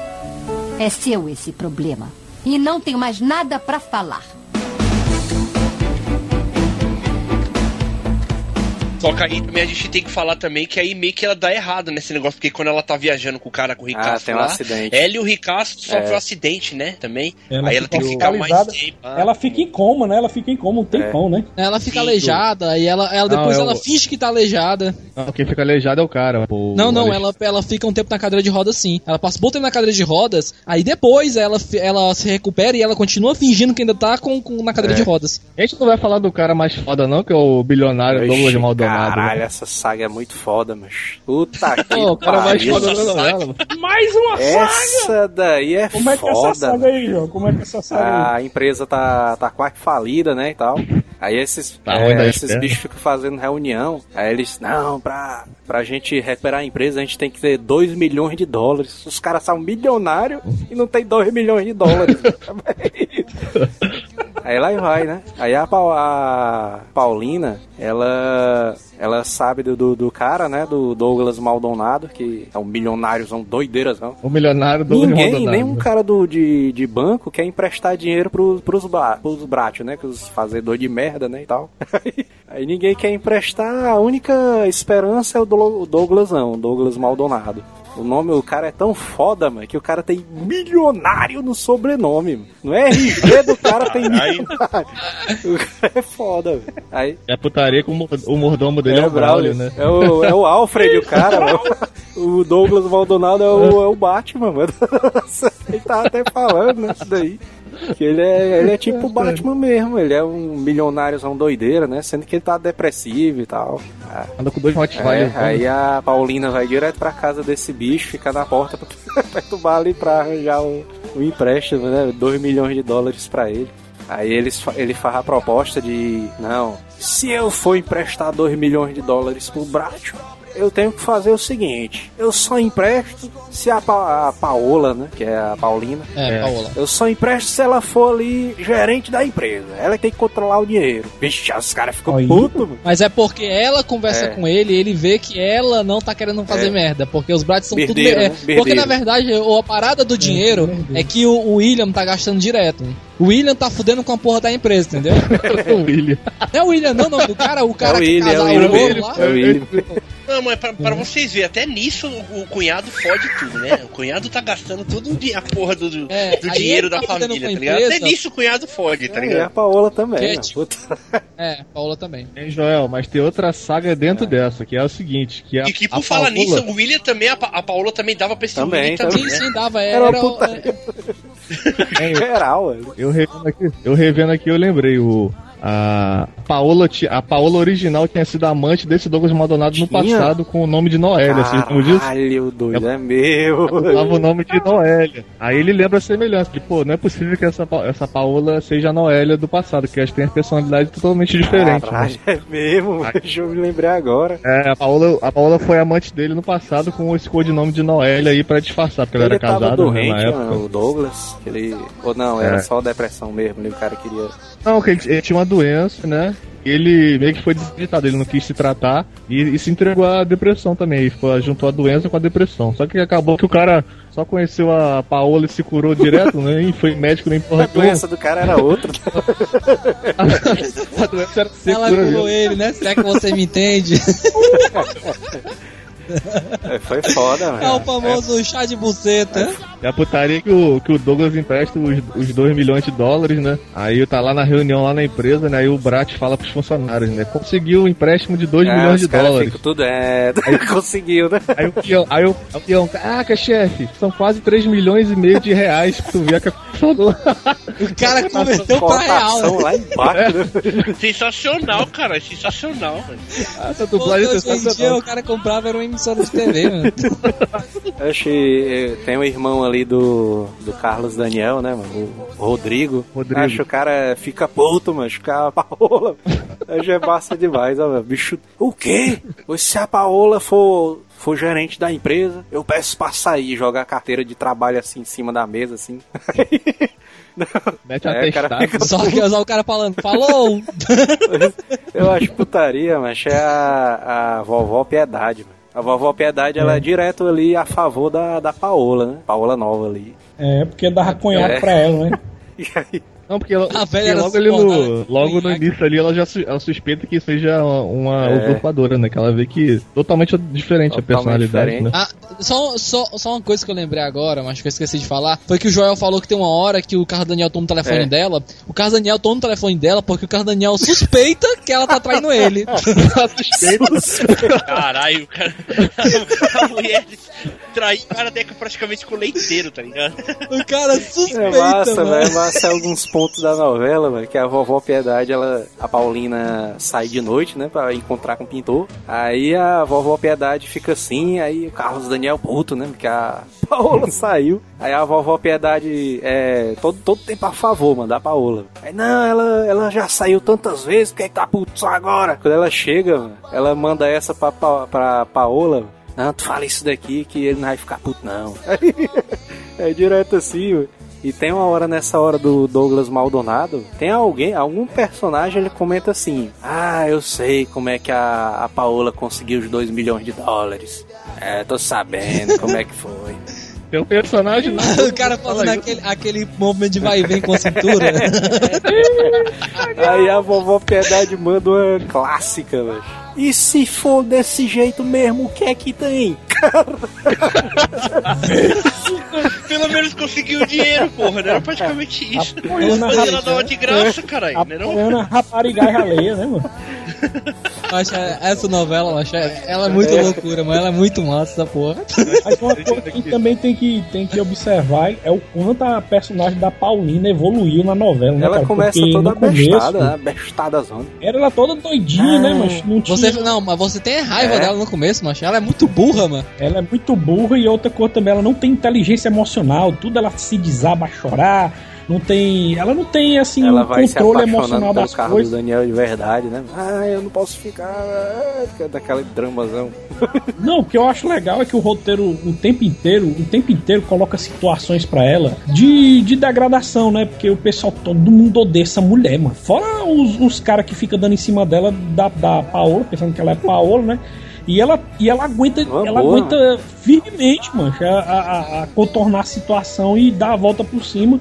É seu esse problema. E não tenho mais nada para falar. Só que aí também a gente tem que falar também que aí meio que ela dá errado nesse negócio, porque quando ela tá viajando com o cara, com o Ricasso tem um lá, acidente. ela e o Ricasso sofrem É. um acidente, né, também. Ela aí ela fica tem que ficar mais tempo. Ah, Ela fica em coma, né? Ela fica em coma um tempão, né? Ela fica Sim, aleijada e ela, ela depois Não, é ela finge que tá aleijada. Não, quem fica aleijado é o cara. Pô, Não, não, ela, ela fica um tempo na cadeira de rodas sim. Ela passa um bom tempo na cadeira de rodas, aí depois ela, ela se recupera e ela continua fingindo que ainda tá com, com- na cadeira É. de rodas. A gente não vai falar do cara mais foda, não, que é o bilionário Douglas Ixi, Caralho, né? essa saga é muito foda, mas. Puta que Pô, o cara mais pariu. foda da Essa novela, mano. Mais uma saga! Essa daí é Como é que é foda. essa saga aí, João? Como é que é essa saga aí? A empresa tá, tá quase falida, né, e tal. Aí esses, Tá é, esses espera. bichos ficam fazendo reunião. Aí eles, não, pra, pra gente recuperar a empresa, a gente tem que ter 2 milhões de dólares. Os caras são milionários e não tem 2 milhões de dólares. [LAUGHS] [LAUGHS] Aí lá vai, né? Aí a, a Paulina, ela ela sabe do, do, do cara, né? Do Douglas Maldonado, que é um milionário, são doideiras, não. O milionário Douglas Ninguém, Maldonado. nenhum cara do, de, de banco quer emprestar dinheiro pros, pros, bra- pros bratos, né? Que os fazedores de merda, né? E tal. [LAUGHS] Aí ninguém quer emprestar, a única esperança é o Dou- o Douglasão, o Douglas Maldonado. O nome, o cara é tão foda, mano, que o cara tem milionário no sobrenome. mano. No RG do cara tem milionário. O cara é foda, velho. Aí, É putaria com o mor- o mordomo dele é, o Braulio, né? é o, é o Alfred, o cara, mano. [LAUGHS] O Douglas Maldonado é o, é o Batman, mano. [LAUGHS] Ele tava até falando, né, isso daí. Que ele é, ele é tipo [LAUGHS] o Batman mesmo, ele é um milionáriozão doideira, né? Sendo que ele tá depressivo e tal. Ah, Anda com dois é, Rottweilers. aí a Paulina vai direto pra casa desse bicho, fica na porta pra perturbar [LAUGHS] ali pra arranjar o, o empréstimo, né? 2 milhões de dólares pra ele. Aí eles, ele faz a proposta de: não, se eu for emprestar 2 milhões de dólares pro Bracho, eu tenho que fazer o seguinte: eu só empresto se a, Pa- a Paola, né? Que é a Paulina. É, Paola. Eu só empresto se ela for ali gerente da empresa. Ela tem que controlar o dinheiro. Vixe, os caras ficam putos, mano. Mas é porque ela conversa É. com ele e ele vê que ela não tá querendo fazer É. merda. Porque os brates são tudo. Berdeiro, é, né? porque na verdade a parada do dinheiro é que o, o William tá gastando direto. O William tá fudendo com a porra da empresa, entendeu? [LAUGHS] o William. Não é o William, não, não. O cara, o cara é o que William, é o William o mesmo. lá. É o William. [LAUGHS] Não, mas pra, pra vocês verem, até nisso o, o cunhado fode tudo, né? O cunhado tá gastando tudo de- a porra do, do, É, do dinheiro da tá fudendo família, tá a ligado? empresa. Até nisso o cunhado fode, tá É, e a ligado? Paola também, Que é né? tipo- Puta. [LAUGHS] É, Paola também. Hein, Joel, mas tem outra saga dentro dessa, que é o seguinte, que é E que a por falar Paola- nisso, o William também, a, Pa- a Paola também dava pra esse Também, William também. também, Sim, né? sim, dava. Era Era, uma puta- é, Hein, [LAUGHS] Geral, velho. eu revendo aqui, eu revendo aqui, eu lembrei o a Paola, a Paola original tinha sido amante desse Douglas Maldonado no Tinha? passado com o nome de Noélia. Vocês lembram disso? Caralho, doido, é meu. Falava o nome de Noélia. Aí ele lembra a semelhança. Ele, pô, não é possível que essa, essa Paola seja a Noélia do passado, que elas têm personalidade totalmente diferente. né? Caralho, é mesmo, [LAUGHS] deixa eu me lembrar agora. É, a Paola, a Paola foi amante dele no passado com esse codinome de Noélia aí pra disfarçar, porque ela Ele era tava casada né, doente, na época. mano, o Douglas. que Ele... Ou não, era É. só depressão mesmo. O cara queria. Não, que ele, ele tinha uma doença, né? Ele meio que foi desacreditado, ele não quis se tratar e, e se entregou à depressão também. Ele ficou, juntou a doença com a depressão. Só que acabou que o cara só conheceu a Paola e se curou direto, né? E foi médico nem porra A doença do cara era outra. [LAUGHS] A doença era ser Ela curou mesmo. ele, né? Será que você me entende? É, Foi foda, mano. É o famoso chá de buceta. É a putaria que o, que o Douglas empresta os, os 2 milhões de dólares, né? Aí tá lá na reunião lá na empresa, né? Aí o Brat fala pros funcionários, né? Conseguiu um empréstimo de 2 É, milhões os de dólares. tudo é. [LAUGHS] Conseguiu, né? Aí o peão, aí o, o peão, caraca, chefe, são quase 3 milhões e meio de reais que tu vê que a falou. [LAUGHS] O cara converteu pra real. Né? lá embaixo, né? Sensacional, cara. Dublagem velho. Essa Pô, dublagem é Hoje em dia sensacional. o cara comprava era uma emissora de TV, mano. Acho que eh, tem um irmão ali do, do Carlos Daniel, né, mano? O Rodrigo. Rodrigo. Acho que o cara fica puto, mano. Fica a Paola. Acho é massa demais, ó, mano. Bicho. O quê? Se a Paola for, for gerente da empresa, eu peço pra sair e jogar a carteira de trabalho assim em cima da mesa, assim. [LAUGHS] Mete um É, cara, fica Só que só o cara falando, falou! [LAUGHS] Eu acho putaria, mas é a, a vovó Piedade, mano. A vovó Piedade, ela é direto ali a favor da, da Paola, né? Paola nova ali. É, porque dava conhaque É. pra ela, né? [LAUGHS] E aí, Não, porque, ela, A porque logo, ali no, logo no início ali ela já su- ela suspeita que seja uma, É. usurpadora, né? Que ela vê que totalmente diferente a Totalmente personalidade, diferente. né? Ah, só, só, só uma coisa que eu lembrei agora, mas que eu esqueci de falar, foi que o Joel falou que tem uma hora que o Carlos Daniel toma o telefone É. dela. O Carlos Daniel toma o telefone dela porque o Carlos Daniel suspeita que ela tá traindo ele. [LAUGHS] Caralho, o cara. A mulher traiu o cara deca praticamente com leiteiro, tá ligado? O cara É suspeita, massa, mano. É massa alguns pontos da novela, velho. Que a vovó Piedade, ela. A Paulina sai de noite, né? Pra encontrar com o pintor. Aí a vovó Piedade fica assim, aí o Carlos Daniel puto, né? Porque a [LAUGHS] Paola saiu. Aí a vovó Piedade é todo, todo tempo a favor, mano, da Paola. Aí, não, ela, ela já saiu tantas vezes, por que tá puto só agora? Quando ela chega, mano, ela manda essa pra, pra, pra Paola. Não, tu fala isso daqui que ele não vai ficar puto, não. [LAUGHS] É direto assim, mano. E tem uma hora nessa hora do Douglas Maldonado, tem alguém, algum personagem, ele comenta assim: Ah, eu sei como é que a, a Paola conseguiu os 2 milhões de dólares. É, tô sabendo como é que foi. [LAUGHS] Tem um personagem lá. [LAUGHS] O cara fazendo aquele, aquele movimento de vai e vem com a cintura. [LAUGHS] Aí a vovó Piedade manda uma clássica, velho. E se for desse jeito mesmo, o que é que tem? Pelo menos conseguiu o dinheiro, porra. Não era praticamente isso. Mas ela dava de graça, caralho. Né, não? Apoiando a raparigagem alheia, né, mano? Mas é- essa novela, é- ela é muito loucura, mas ela é muito massa essa porra. Mas uma coisa que também tem que, tem que observar é o quanto a personagem da Paulina evoluiu na novela, né, Ela cara? começa Porque toda bestada, né? Bestada zona. Era ela toda doidinha, né, mas não tinha... Você, não, mas você tem raiva É. dela no começo, mas ela é muito burra, mano. Ela é muito burra e outra coisa também, ela não tem inteligência emocional, tudo ela se desaba a chorar, não tem. Ela não tem assim Ela um controle emocional das carro do coisas. Daniel de verdade, né? Ah, eu não posso ficar. ah, fica daquela dramazão. [LAUGHS] Não, o que eu acho legal é que o roteiro o tempo inteiro, o tempo inteiro coloca situações pra ela de, de degradação, né? Porque o pessoal, todo mundo odeia essa mulher, mano. Fora os, os caras que ficam dando em cima dela da, da Paola, pensando que ela é Paola, né? E ela, e ela aguenta, Uma ela boa. aguenta firmemente, mano, a, a- a contornar a situação e dar a volta por cima.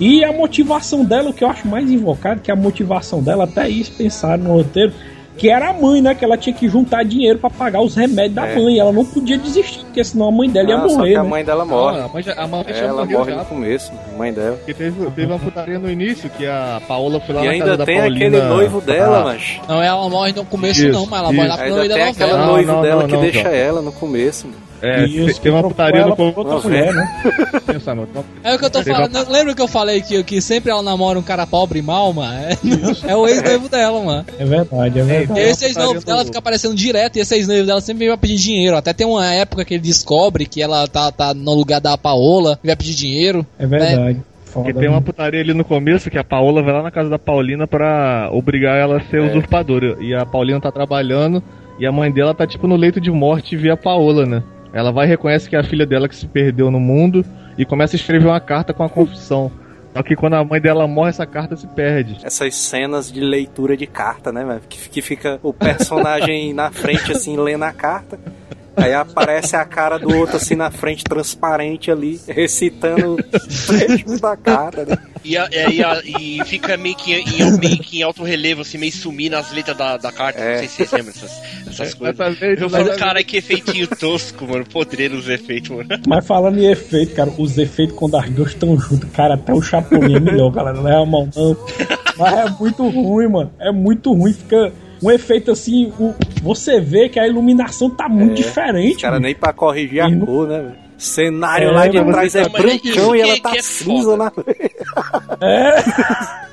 E a motivação dela, o que eu acho mais invocado, que a motivação dela, até isso pensaram no roteiro, que era a mãe, né? Que ela tinha que juntar dinheiro pra pagar os remédios da É. mãe. Ela não podia desistir, porque senão a mãe dela ia Ah, só morrer. que a né? mãe dela morre. Não, a mãe já, a mãe já ela morre já. no começo, a mãe dela. Porque teve, teve uma putaria no início que a Paola foi lá E na ainda casa da tem Paulina. aquele noivo dela, Ah, mas. Não, ela morre no começo, Isso, não, mas ela morre lá isso. no meio Ainda da tem aquela noivo não, dela não, que não, deixa ela no começo. mano. É, E isso tem uma putaria no outra mulher, né? Pensa, meu, tem uma- É o que eu tô falando. Lembra que eu falei que, que sempre ela namora um cara pobre e mal, mano? É, é o ex-noivo dela, mano. É verdade, é E verdade. esse ex-noivo dela fica aparecendo direto e esse ex-noivo dela sempre vem pra pedir dinheiro. Até tem uma época que ele descobre que ela tá, tá no lugar da Paola e vai pedir dinheiro. É verdade. Foda, Porque tem uma né? putaria ali no começo que a Paola vai lá na casa da Paulina pra obrigar ela a ser É. usurpadora. E a Paulina tá trabalhando e a mãe dela tá tipo no leito de morte e vê a Paola, né? Ela vai e reconhece que é a filha dela que se perdeu no mundo e começa a escrever uma carta com a confissão. Só que quando a mãe dela morre, essa carta se perde. Essas cenas de leitura de carta, né, velho? Que, que fica o personagem [LAUGHS] na frente, assim, lendo a carta. Aí aparece a cara do outro, assim, na frente, transparente ali, recitando trechos da carta, né? E, a- é, e, a- e fica meio que, em, meio que em alto relevo, assim, meio sumindo as letras da, da carta. É. Não sei se vocês lembram essas, essas coisas. Essa vez, Eu falo, cara, que efeitinho tosco, mano. Podreiro os efeitos, mano. Mas falando em efeito, cara, os efeitos quando as duas estão juntas, cara, até o Chapolin é melhor, galera. Não é a mão, não. Mas é muito ruim, mano. É muito ruim. Fica um efeito assim. o- você vê que a iluminação tá muito É, diferente. Cara, bicho. nem pra corrigir a E não- cor, né, velho? Cenário É, lá de trás é é isso brancão e que- ela tá que é cinza na frente. [LAUGHS]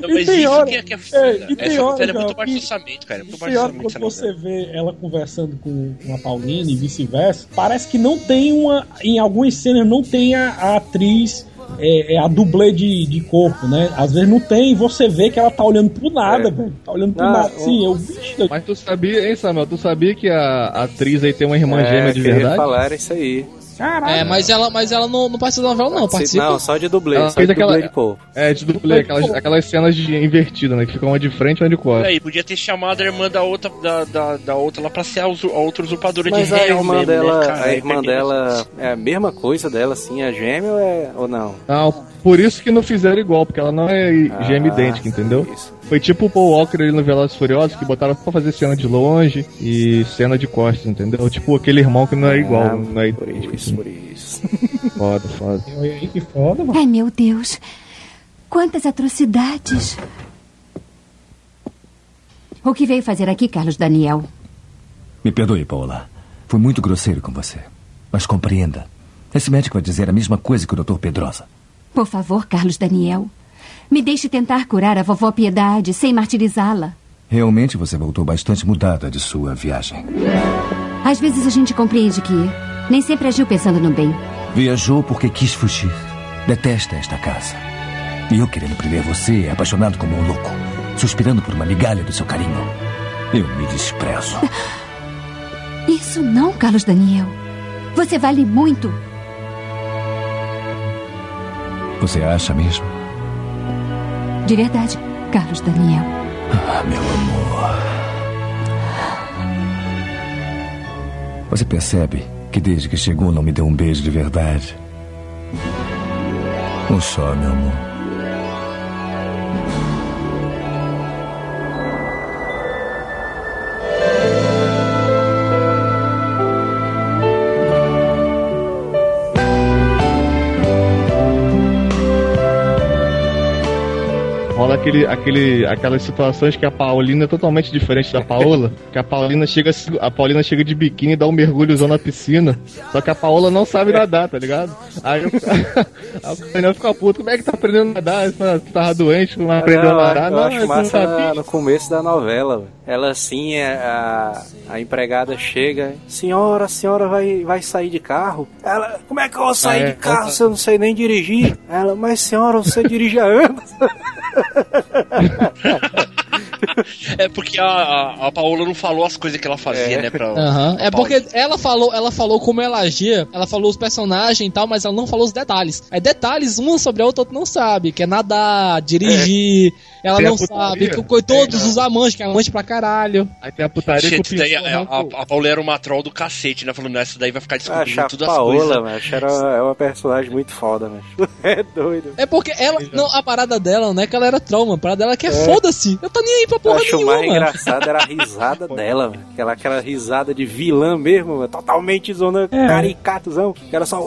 Não, E mas tem isso hora- que é, que é é, foda. e tem Essa hora, é muito orçamento, cara. É muito E orçamento essa quando você vê ela conversando com, com a Paulina e vice-versa, parece que não tem uma. Em algumas cenas não tem a, a atriz. É, é a dublê de, de corpo, né? Às vezes não tem, e você vê que ela tá olhando pro nada, É. velho. Tá olhando pro Ah, nada. Sim, eu bicho. Mas tu sabia, hein, Samuel? Tu sabia que a atriz aí tem uma irmã gêmea de verdade? falar isso aí. Caralho. É, mas ela, mas ela não, não participa da novela, não. Participa. Não, só de dublê, Ela só fez de aquela- dublê de corpo. É, de dublê, aquelas, aquelas cenas de invertida, né? Que fica uma de frente e uma de costas. Aí, podia ter chamado a irmã da outra, da, da, da outra lá pra ser a, a outra usurpadora Mas de a irmã mesmo, dela, né, cara? a irmã perdeu- dela é a mesma coisa dela, assim, é gêmea ou, é, ou não? Não, por isso que não fizeram igual, porque ela não é gêmea Ah, idêntica, entendeu? Isso. Foi tipo o Paul Walker ali no Velozes e Furiosos, que botaram pra fazer cena de longe e cena de costas, entendeu? Tipo aquele irmão que não é igual, Ah, não é por isso, assim. por isso. Foda, foda. [LAUGHS] Olha aí que foda, mano. Ai, meu Deus. Quantas atrocidades. O que veio fazer aqui, Carlos Daniel? Me perdoe, Paula. Fui muito grosseiro com você. Mas compreenda. Esse médico vai dizer a mesma coisa que o Dr. Pedrosa. Por favor, Carlos Daniel. Me deixe tentar curar a vovó Piedade sem martirizá-la. Realmente você voltou bastante mudada de sua viagem. Às vezes a gente compreende que nem sempre agiu pensando no bem. Viajou porque quis fugir. Detesta esta casa. E eu querendo prender você, apaixonado como um louco, suspirando por uma migalha do seu carinho. Eu me desprezo. [SIGHS] Isso não, Carlos Daniel. Você vale muito. Você acha mesmo? De verdade, Carlos Daniel. Ah, meu amor. Você percebe que desde que chegou não me deu um beijo de verdade? Um só, meu amor. Aquele, aquele, aquelas situações que a Paulina é totalmente diferente da Paola. [LAUGHS] Que a Paulina chega, a Paulina chega de biquíni e dá um mergulhozão na piscina. Só que a Paola não sabe nadar, tá ligado? Aí o, Daniel [LAUGHS] fica puto. Como é que tá aprendendo a nadar? Tu tava doente, não aprendeu a eu, nadar? eu Não, acho não massa na- sabia. no começo da novela. velho. Ela assim, a, a empregada chega, senhora, a senhora vai, vai sair de carro? Ela, como é que eu vou sair Ah, é? de carro se eu não sei nem dirigir? Ela, mas senhora, você dirige há anos. [LAUGHS] [LAUGHS] É porque a, a, Paola não falou as coisas que ela fazia, É. né? Pra, Aham. É porque ela falou, ela falou como ela agia, ela falou os personagens e tal, mas ela não falou os detalhes. É detalhes uma sobre a outra, outra não sabe, que é nadar, dirigir, ela Tem a não sabe, que, que todos os amantes, que é amante pra caralho. Aí tem a putaria com o Gente, daí a, pincel, a, né? a Paola era uma troll do cacete, né? Falando, essa daí vai ficar Acho descobrindo a todas as coisas. Paola, era é uma personagem muito foda, mas [LAUGHS] É doido. É porque ela, não, a parada dela, não é que ela era trauma, a parada dela é que é, foda-se. Eu tô nem aí pra porra acho nenhuma. mais engraçado era a risada [LAUGHS] dela, velho. aquela, aquela risada de vilã mesmo, velho. totalmente zona É. caricatozão, que era só. [LAUGHS]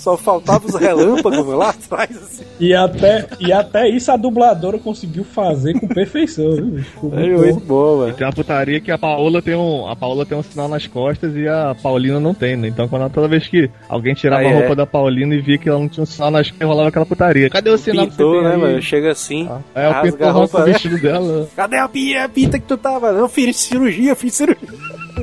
Só faltava os relâmpagos lá atrás. Assim. E até, e até isso a dubladora conseguiu fazer com perfeição, viu? Ficou É muito bom. boa, velho. Tem uma putaria que a Paola tem um, a Paola tem um sinal nas costas e a Paulina não tem, né? Então quando toda vez que alguém tirava Aí a roupa é. da Paulina e via que ela não tinha um sinal nas costas, rolava aquela putaria. Cadê o sinal que você Pintor, tem né, aí? mano? Chega assim, É, o rasga pintor roupa, o né? vestido dela. Cadê a a pinta que tu tava? Eu fiz cirurgia, fiz cirurgia.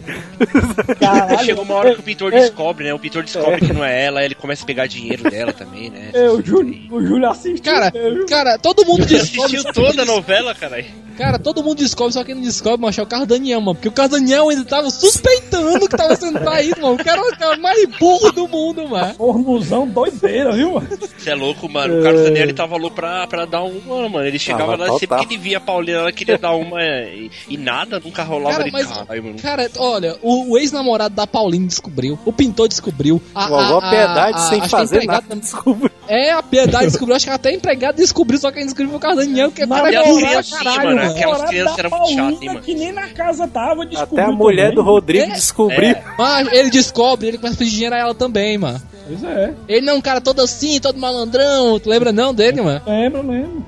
[LAUGHS] Caralho, Chegou uma hora que o pintor é, descobre, né? O pintor descobre que não é ela, ele começa a pegar dinheiro dela também, né? é, o Júlio, o Júlio assistiu. Cara, mesmo. cara, todo mundo descobre. Assistiu toda a novela, caralho. Cara, todo mundo descobre, só quem não descobre, mas é o Carlos Daniel, mano. Porque o Carlos Daniel ainda tava suspeitando que tava sendo traído, mano. O cara é o cara mais burro do mundo, mano. Formuzão doideira, viu, mano? Você é louco, mano. O Carlos Daniel ele tava louco pra, pra dar uma, mano. Ele chegava Tava lá, sempre que ele via a Paulina, ela queria dar uma e, e nada, nunca rolava Cara, de mas, caralho, mano. cara, olha, o, o ex-namorado da Pauline descobriu, o pintor descobriu, a, Vovó a, a, Piedade a- sem que a fazer nada. Desculpa. É, a Piedade [LAUGHS] descobriu, acho que até a empregada descobriu, só quem descobriu foi o Carlos Daniel, que é cara criancinhas, caralho, mano, aquelas crianças da eram muito chatas, mano. que nem na casa tava, descobriu Até a mulher também. do Rodrigo É, descobriu. Mas ele descobre, ele começa a pedir dinheiro a ela também, mano. Pois é, Ele não é um cara todo assim, todo malandrão, tu lembra não dele, mano? lembro, lembro.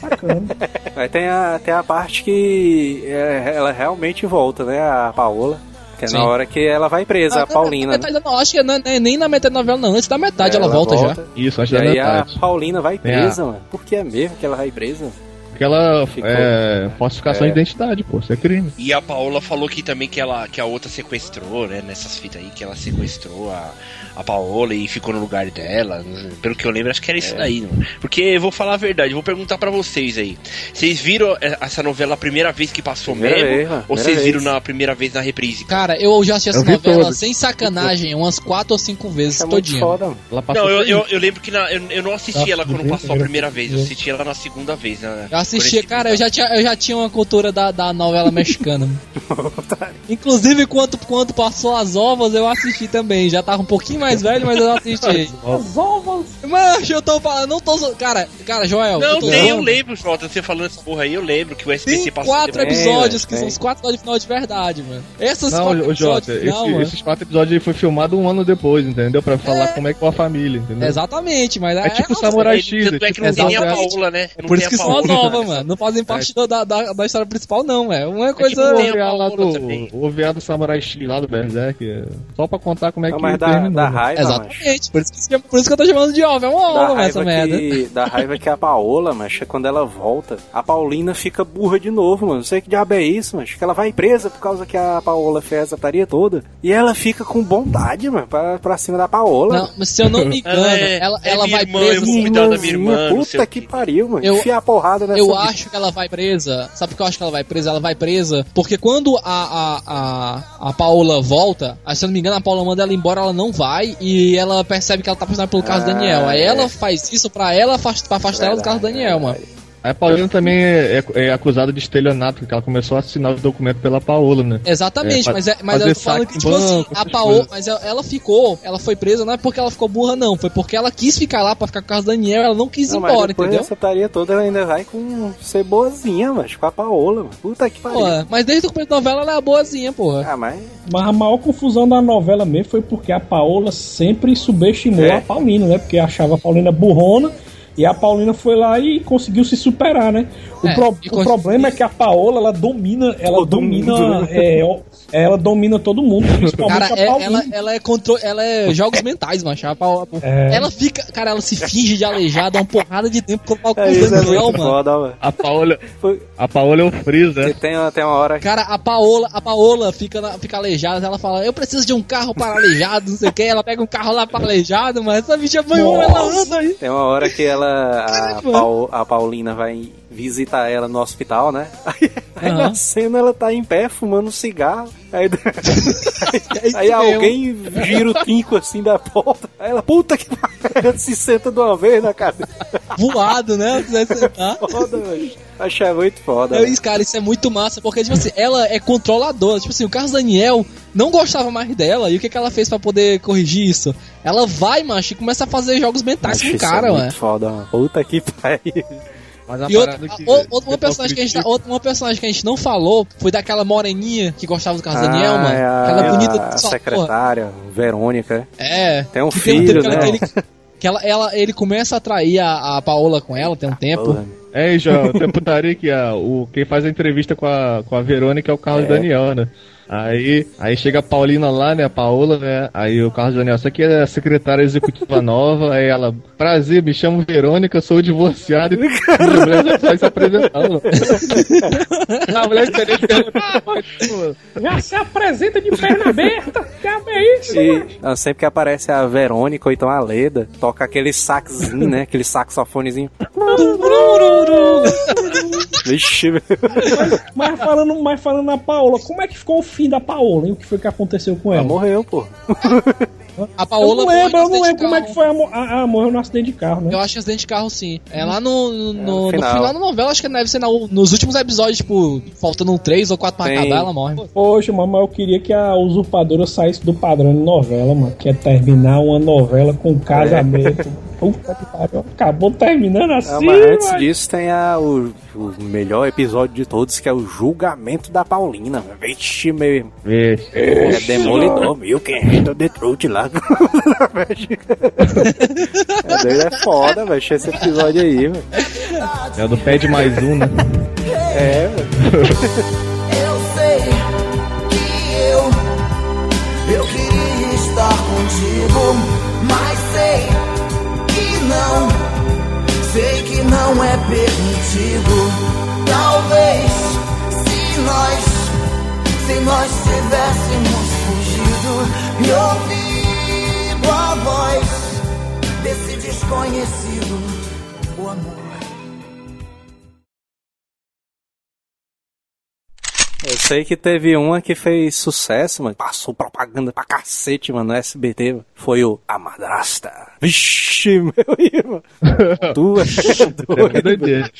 Sacana. Aí [LAUGHS] tem a, tem a parte que é, ela realmente volta, né? A Paola. Que é Sim. na hora que ela vai presa, a Paulina. Na né? metade, não, acho que não é nem na metade da novela, não. Antes da metade ela, Ela volta, já. Isso, acho E da aí a metade. Paulina vai presa, mano. Por que é mesmo que ela vai presa? Aquela é, falsificação É. de identidade, pô, isso é crime. E a Paola falou que também que, ela, que a outra sequestrou, né? Nessas fitas aí, que ela sequestrou a, a Paola e ficou no lugar dela. Pelo que eu lembro, acho que era isso daí, mano. Porque eu vou falar a verdade, vou perguntar pra vocês aí. Vocês viram essa novela a primeira vez que passou Primeira mesmo? vez, ou vocês viram vez. na primeira vez na reprise? Cara, eu já assisti essa Eu vi novela sem sacanagem umas quatro ou cinco vezes, é todinha. foda, mano. Ela passou Não, eu, eu, eu lembro que na- eu, eu não assisti Tá, ela quando passou a primeira vez, eu assisti ela na segunda vez. Né, Eu assisti, cara, eu já tinha, eu já tinha uma cultura da, da novela mexicana. [LAUGHS] Inclusive, quando, quando passou as ovas, eu assisti também. Já tava um pouquinho mais velho, mas eu assisti. [LAUGHS] As ovas. Mas eu tô falando, não tô. Cara, cara, Joel. Não, eu tô tem, eu lembro, Jota, você falando essa porra aí, eu lembro que o SBT Tem passou. quatro episódios, que tem. são os quatro episódios de final de verdade, mano. Esses Não, quatro Jota, episódios esse- mano. esses quatro episódios aí foi filmado um ano depois, entendeu? Pra falar como é que foi a família, entendeu? Exatamente, mas É tipo Samurai X, Tanto é é que tipo não tem nem a Samurai- Paola, né? Não Por tem isso que a são a Paola. Mano. Não fazem parte da, da, da história principal, não, é. Uma que coisa. não O tem a OVA lá do, o OVA do Samurai X lá do Berserk, é só pra contar como é Não, que mas da, terminou. da né? raiva. Exatamente, por isso, que, por isso que eu tô chamando de ova, é uma Da ova, essa raiva, merda. que, da raiva que a Paola, macho, quando ela volta, a Paulina fica burra de novo, mano. Não sei que diabo é isso, macho. Que ela vai presa por causa que a Paola fez a taria toda. E ela fica com bondade, mano, pra, pra cima da Paola. Não, mas se eu não me [LAUGHS] engano, Ela é- ela, é ela minha vai irmã, presa. assim, cuidar da minha irmã, não Puta o que quê. pariu, mano. Eu- Enfia a porrada nessa Eu bicha. acho que ela vai presa. Sabe por que eu acho que ela vai presa? Ela vai presa porque quando a, a, a, a Paola volta, se eu não me engano, a Paola manda ela embora, ela não vai e ela percebe que ela tá pressionada pelo Carlos Ah, Daniel. Aí é. ela faz isso pra ela afast- pra afastar ela do Carlos Daniel, mano. A Paulina também é, é- é acusada de estelionato, porque ela começou a assinar os documentos pela Paola, né? Exatamente, É, mas, é, mas eu tô falando que, tipo assim, banco, a essas Paola, mas ela, ficou, ela foi presa não é porque ela ficou burra, não, foi porque ela quis ficar lá pra ficar com o Carlos Daniel, ela não quis ir Não, mas embora, depois entendeu? dessa taria toda, ela ainda vai com ser boazinha, mas com a Paola, mano. Puta que pariu. Pô, mas desde o começo da novela ela é boazinha, porra. Ah, mas Mas a maior confusão da novela mesmo foi porque a Paola sempre subestimou É. a Paulina, né? Porque achava a Paulina burrona e a Paulina foi lá e conseguiu se superar, né? O, É, pro- o problema é que a Paola, ela domina, ela Todo domina, mundo, né? é, ela domina todo mundo, principalmente Cara, a é- Paulina. ela, ela é contro... ela é jogos mentais, macho. A Paola- É. Ela fica, cara, ela se finge de aleijada uma porrada de tempo com é o isso, é muito mano. foda, mano. A Paola, Foi- a Paola é o Freeza, Você tem, uma- tem uma hora Cara, a Paola, a Paola fica, na- fica aleijada, ela fala, eu preciso de um carro para aleijado, não sei o que, ela pega um carro lá para aleijado, mas essa bicha banhou, ela anda aí. Tem uma hora que ela. A, Caramba. Pau- a Paulina vai visitar ela no hospital, né? [LAUGHS] Aí, aí na cena ela tá em pé fumando um cigarro. Aí, É [LAUGHS] aí mesmo. alguém gira o tinco assim da porta. Aí ela, puta que pariu, ela [LAUGHS] se senta de uma vez na cadeira. Voado, né? Foda, velho. Achei muito foda. Eu, velho. isso, cara, isso é muito massa, porque, tipo assim, ela é controladora. Tipo assim, o Carlos Daniel não gostava mais dela, e o que, que ela fez pra poder corrigir isso? Ela vai, macho, e começa a fazer jogos mentais com o isso cara, é mano. muito foda, mano. Puta que pariu. Mas a E outra, que- o- outra- uma, pessoal personagem que a gente, outra- uma personagem que a gente não falou foi daquela moreninha que gostava do Carlos Ah, Daniel, mano. é a, aquela bonita a só, porra. secretária, Verônica. É. Tem um que filho, que né? ele, que ela, ela, ele começa a atrair a, a Paola com ela tem um tempo. Porra. É, já, tem putaria que a, o, quem faz a entrevista com a, com a Verônica é o Carlos É. Daniel, né? Aí, aí chega a Paulina lá, né? A Paola, né? Aí o Carlos Daniel, isso aqui é a secretária executiva [LAUGHS] nova. Aí ela, prazer, me chamo Verônica, sou divorciada. E [LAUGHS] a mulher já sai se apresentando. [LAUGHS] a mulher diferente pergunta, pô, Já se apresenta de perna aberta. Que é isso, E ah, sempre que aparece a Verônica ou então a Leda, toca aquele saxzinho, né? Aquele saxofonezinho. Vixe, meu. Mas falando, mas falando na Paola, como é que ficou o fim da Paola, hein? O que foi que aconteceu com Ela ela? morreu, pô. [LAUGHS] A Eu Paola não morreu lembro, no eu não lembro como é que foi a, a, a morreu no acidente de carro, né? Eu acho que acidente de carro sim. É lá no, no, no- no final. final. da novela, acho que deve ser na- nos últimos episódios, tipo, faltando um três ou quatro pra Tem. acabar, ela morre. Poxa, mano, mas eu queria que a usurpadora saísse do padrão de novela, mano. Que é terminar uma novela com casamento. [LAUGHS] Puta que pariu. Acabou terminando assim, mas antes mano. disso tem a, o, o melhor episódio de todos, que é o julgamento da Paulina. Vixe, meu. Vixe. É demolidor, viu? Quem é Detroit lá. [LAUGHS] é, doido, é foda, velho. Esse episódio aí, velho. É o do pé de mais um, né? É, velho. Eu sei que eu, eu queria estar contigo, mas sei que não, sei que não é permitido. Talvez se nós, se nós tivéssemos fugido e ouvido a voz desse desconhecido, o amor. Eu sei que teve uma que fez sucesso, mano. Passou propaganda pra cacete, mano, no SBT. mano. Foi o A Madrasta. Vixe, [LAUGHS] meu irmão. [LAUGHS] Tu é É doido.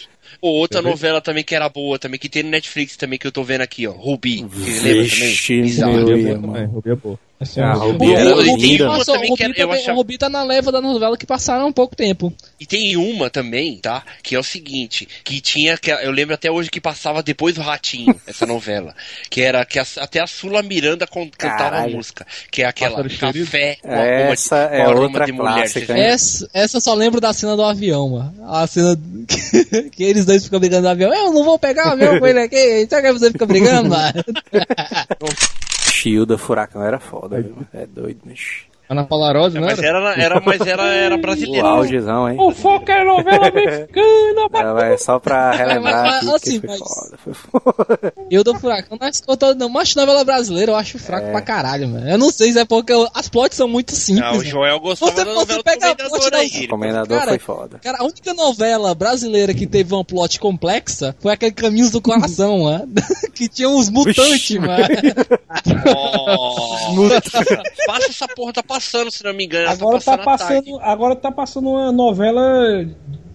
Ou outra novela também que era boa, também, que tem no Netflix também, que eu tô vendo aqui, ó. Rubi. Vixe, também? Bizarro. meu é irmão. também, Rubi é boa. É Ah, Rubi O era Rubi- linda. passou- o que Rubi eu também- achava- o Rubi tá na leva da novela que passaram há pouco tempo. E tem uma também, tá? Que é o seguinte, que tinha, que eu lembro até hoje que passava depois do Ratinho, [LAUGHS] essa novela. Que era que a- até a Sula Miranda cantava a música. Que é aquela café com É, aroma essa de, é outra de mulher. clássica, hein? Essa, essa eu só lembro da cena do avião, mano. A cena que, [LAUGHS] que eles dois ficam brigando no avião. Eu não vou pegar o avião com ele aqui. Sabe que você fica brigando, mano? [LAUGHS] Shilda Furacão era foda, viu? É doido, bicho. Ana Paula Rose, É, não mas era? era, mas era, era O brasileiro. augezão, hein? O foco é novela mexicana, [LAUGHS] É, vai, só pra relembrar Mas, mas, assim, foi mas- foda, foi foda. [LAUGHS] Eu do Furacão não escuto todo, não. Mas novela brasileira eu acho fraco É. pra caralho, mano. Eu não sei se é porque eu- as plots são muito simples. Ah, o mano. Joel gostava Você- da você novela do pega a Comendador plot da- aí. O Comendador Cara, foi foda. Cara, a única novela brasileira que teve uma plot complexa foi aquele Caminhos do Coração, mano. [LAUGHS] que tinha uns mutantes, mano. Nossa. Passa essa porra, tá passando, se não me engano. Agora tá à tarde. passando, agora tá passando uma novela,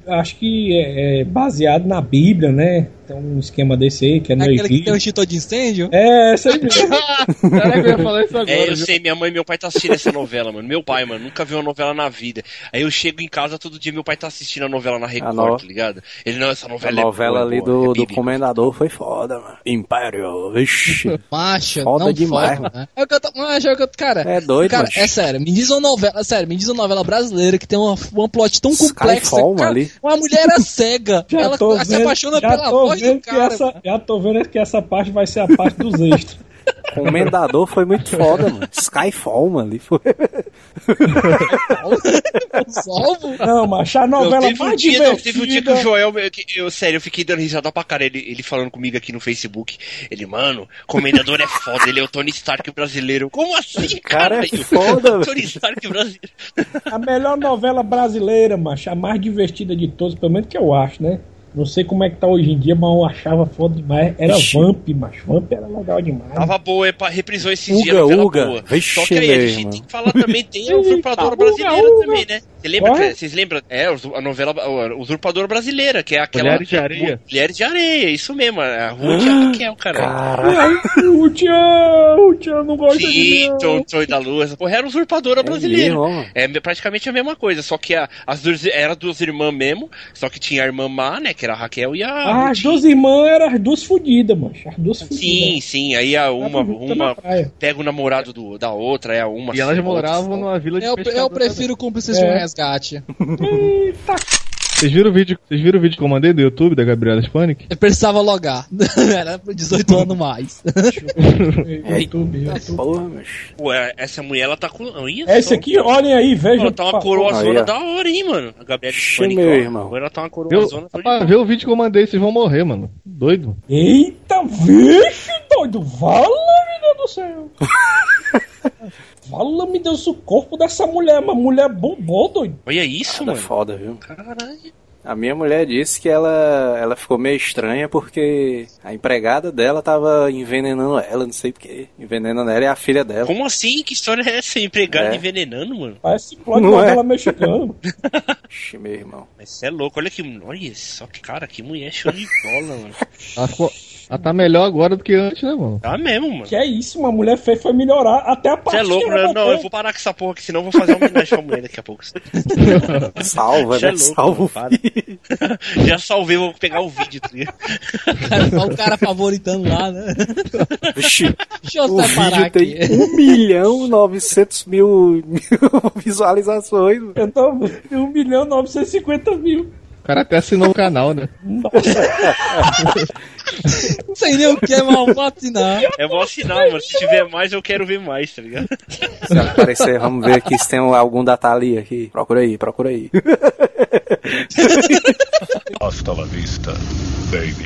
acho que é, é baseado na Bíblia, né? Tem um esquema desse aí, que é no Aquele que tem um extintor de incêndio. É, essa aí mesmo. [LAUGHS] Caraca, eu ia falar isso agora. É, eu viu? sei, minha mãe e meu pai tá assistindo essa novela, mano. Meu pai, mano, nunca viu uma novela na vida. Aí eu chego em casa todo dia, meu pai tá assistindo a novela na Record, no- tá ligado? Ele, não, essa A novela é novela boa, ali boa, é do, do bíblica. Comendador foi foda, mano. Império, vixe. [LAUGHS] Macha, Foda não demais, foda, né? É o que eu tô. Macha, é o que eu. Cara, É doido, cara, macho. é sério, me diz uma novela. Sério, me diz uma novela brasileira que tem uma, uma plot tão complexa. Skyfall, cara, ali. Uma mulher era cega. [LAUGHS] Já ela se vendo- apaixona pela tô voz vendo do que cara. essa, Já tô vendo que essa parte vai ser a parte dos extras. [LAUGHS] Comendador foi muito foda, mano. Skyfall, mano. Ali foi. Salvo. Não, mas a novela teve, um mais dia, não, teve um dia que o. Joel, eu, que- eu, sério, eu fiquei dando risada pra cara, ele, ele falando comigo aqui no Facebook. Ele, mano, Comendador é foda, ele é o Tony Stark brasileiro. Como assim, Cara, cara? é foda, velho. Tony Stark brasileiro. A melhor novela brasileira, macho, a mais divertida de todos, pelo menos que eu acho, né? Não sei como é que tá hoje em dia, mas eu achava foda demais. Era Ixi. Vamp, macho. Vamp era legal demais. Tava boa, é, pa- reprisou esses Uga, dias, Uga. boa. Vixe, Só que aí a gente tem que falar também, [LAUGHS] tem a Usurpadora Brasileira Uga. também, né? Você lembra, é? que- vocês lembram? É, a novela a Usurpadora Brasileira, que é aquela... Mulheres de Areia. Mulheres de Areia, isso mesmo, a Ruth e a Raquel, cara. Caralho. o Tião, o Tião não gosta de Sim, mim. Troy, Troy da Lua, essa porra era usurpadora brasileira. mesmo. É me- praticamente a mesma coisa, só que a- as duas eram duas irmãs mesmo, só que tinha a irmã má, né, que que era a Raquel e a. Ah, as duas irmãs eram as duas fodidas, mano. As duas Sim, fodidas. sim. Aí a uma, uma pega o namorado do, da outra, é a uma. E elas moravam numa vila de Eu, eu prefiro cúmplices de um É. resgate. Eita, Vocês viram o vídeo, vocês viram o vídeo que eu mandei do YouTube da Gabriela Spanik? Eu precisava logar. [LAUGHS] Era por 18 [LAUGHS] anos mais. [LAUGHS] YouTube, YouTube. Porra, mas... Pô, é- essa mulher, ela tá com. Olha É esse só. aqui, olhem aí, vejam. Ela tá uma ó. da hora, hein, mano. A Gabriela Hispânica, meu ó. irmão. Agora ela tá uma rapaz, boa. vê o vídeo que eu mandei, vocês vão morrer, mano. Doido. Eita, vixe, doido. Vala-me Deus do céu. [LAUGHS] Vala-me Deus o corpo dessa mulher. Uma mulher bombou, doido. Olha isso, Nada mano. foda, viu? Caralho. A minha mulher disse que ela, ela ficou meio estranha porque a empregada dela tava envenenando ela, não sei porquê. Envenenando ela e a filha dela. Como assim? Que história é essa? Empregado É. envenenando, mano? Parece plot Não é? novela mexicana. [LAUGHS] Ixi, meu irmão. Mas você é louco, olha que. Olha só que cara, que mulher show de bola, mano. Ela, tá melhor agora do que antes, né, mano? Tá mesmo, mano. Que é isso, uma mulher feia foi melhorar até a parte Você é louco, que ela né? Não, eu vou parar com essa porra aqui, senão eu vou fazer uma homenagem pra mulher daqui a pouco. [LAUGHS] Salva, Você é né? louco, Salva. [LAUGHS] Já salvei, vou pegar o vídeo. tá? Olha o cara favoritando lá, né? Vixe, Deixa eu o vídeo tem aqui. 1 milhão 900 mil, mil [LAUGHS] visualizações. mano. Eu tô 1 milhão 950 mil. O cara até assinou o canal, né? Não sei nem o que é mal vacinar. É bom assinar, mano. Se tiver mais, eu quero ver mais, tá ligado? Se aparecer, vamos ver aqui se tem algum da Thalia aqui. Procura aí, procura aí. Hasta la vista, baby.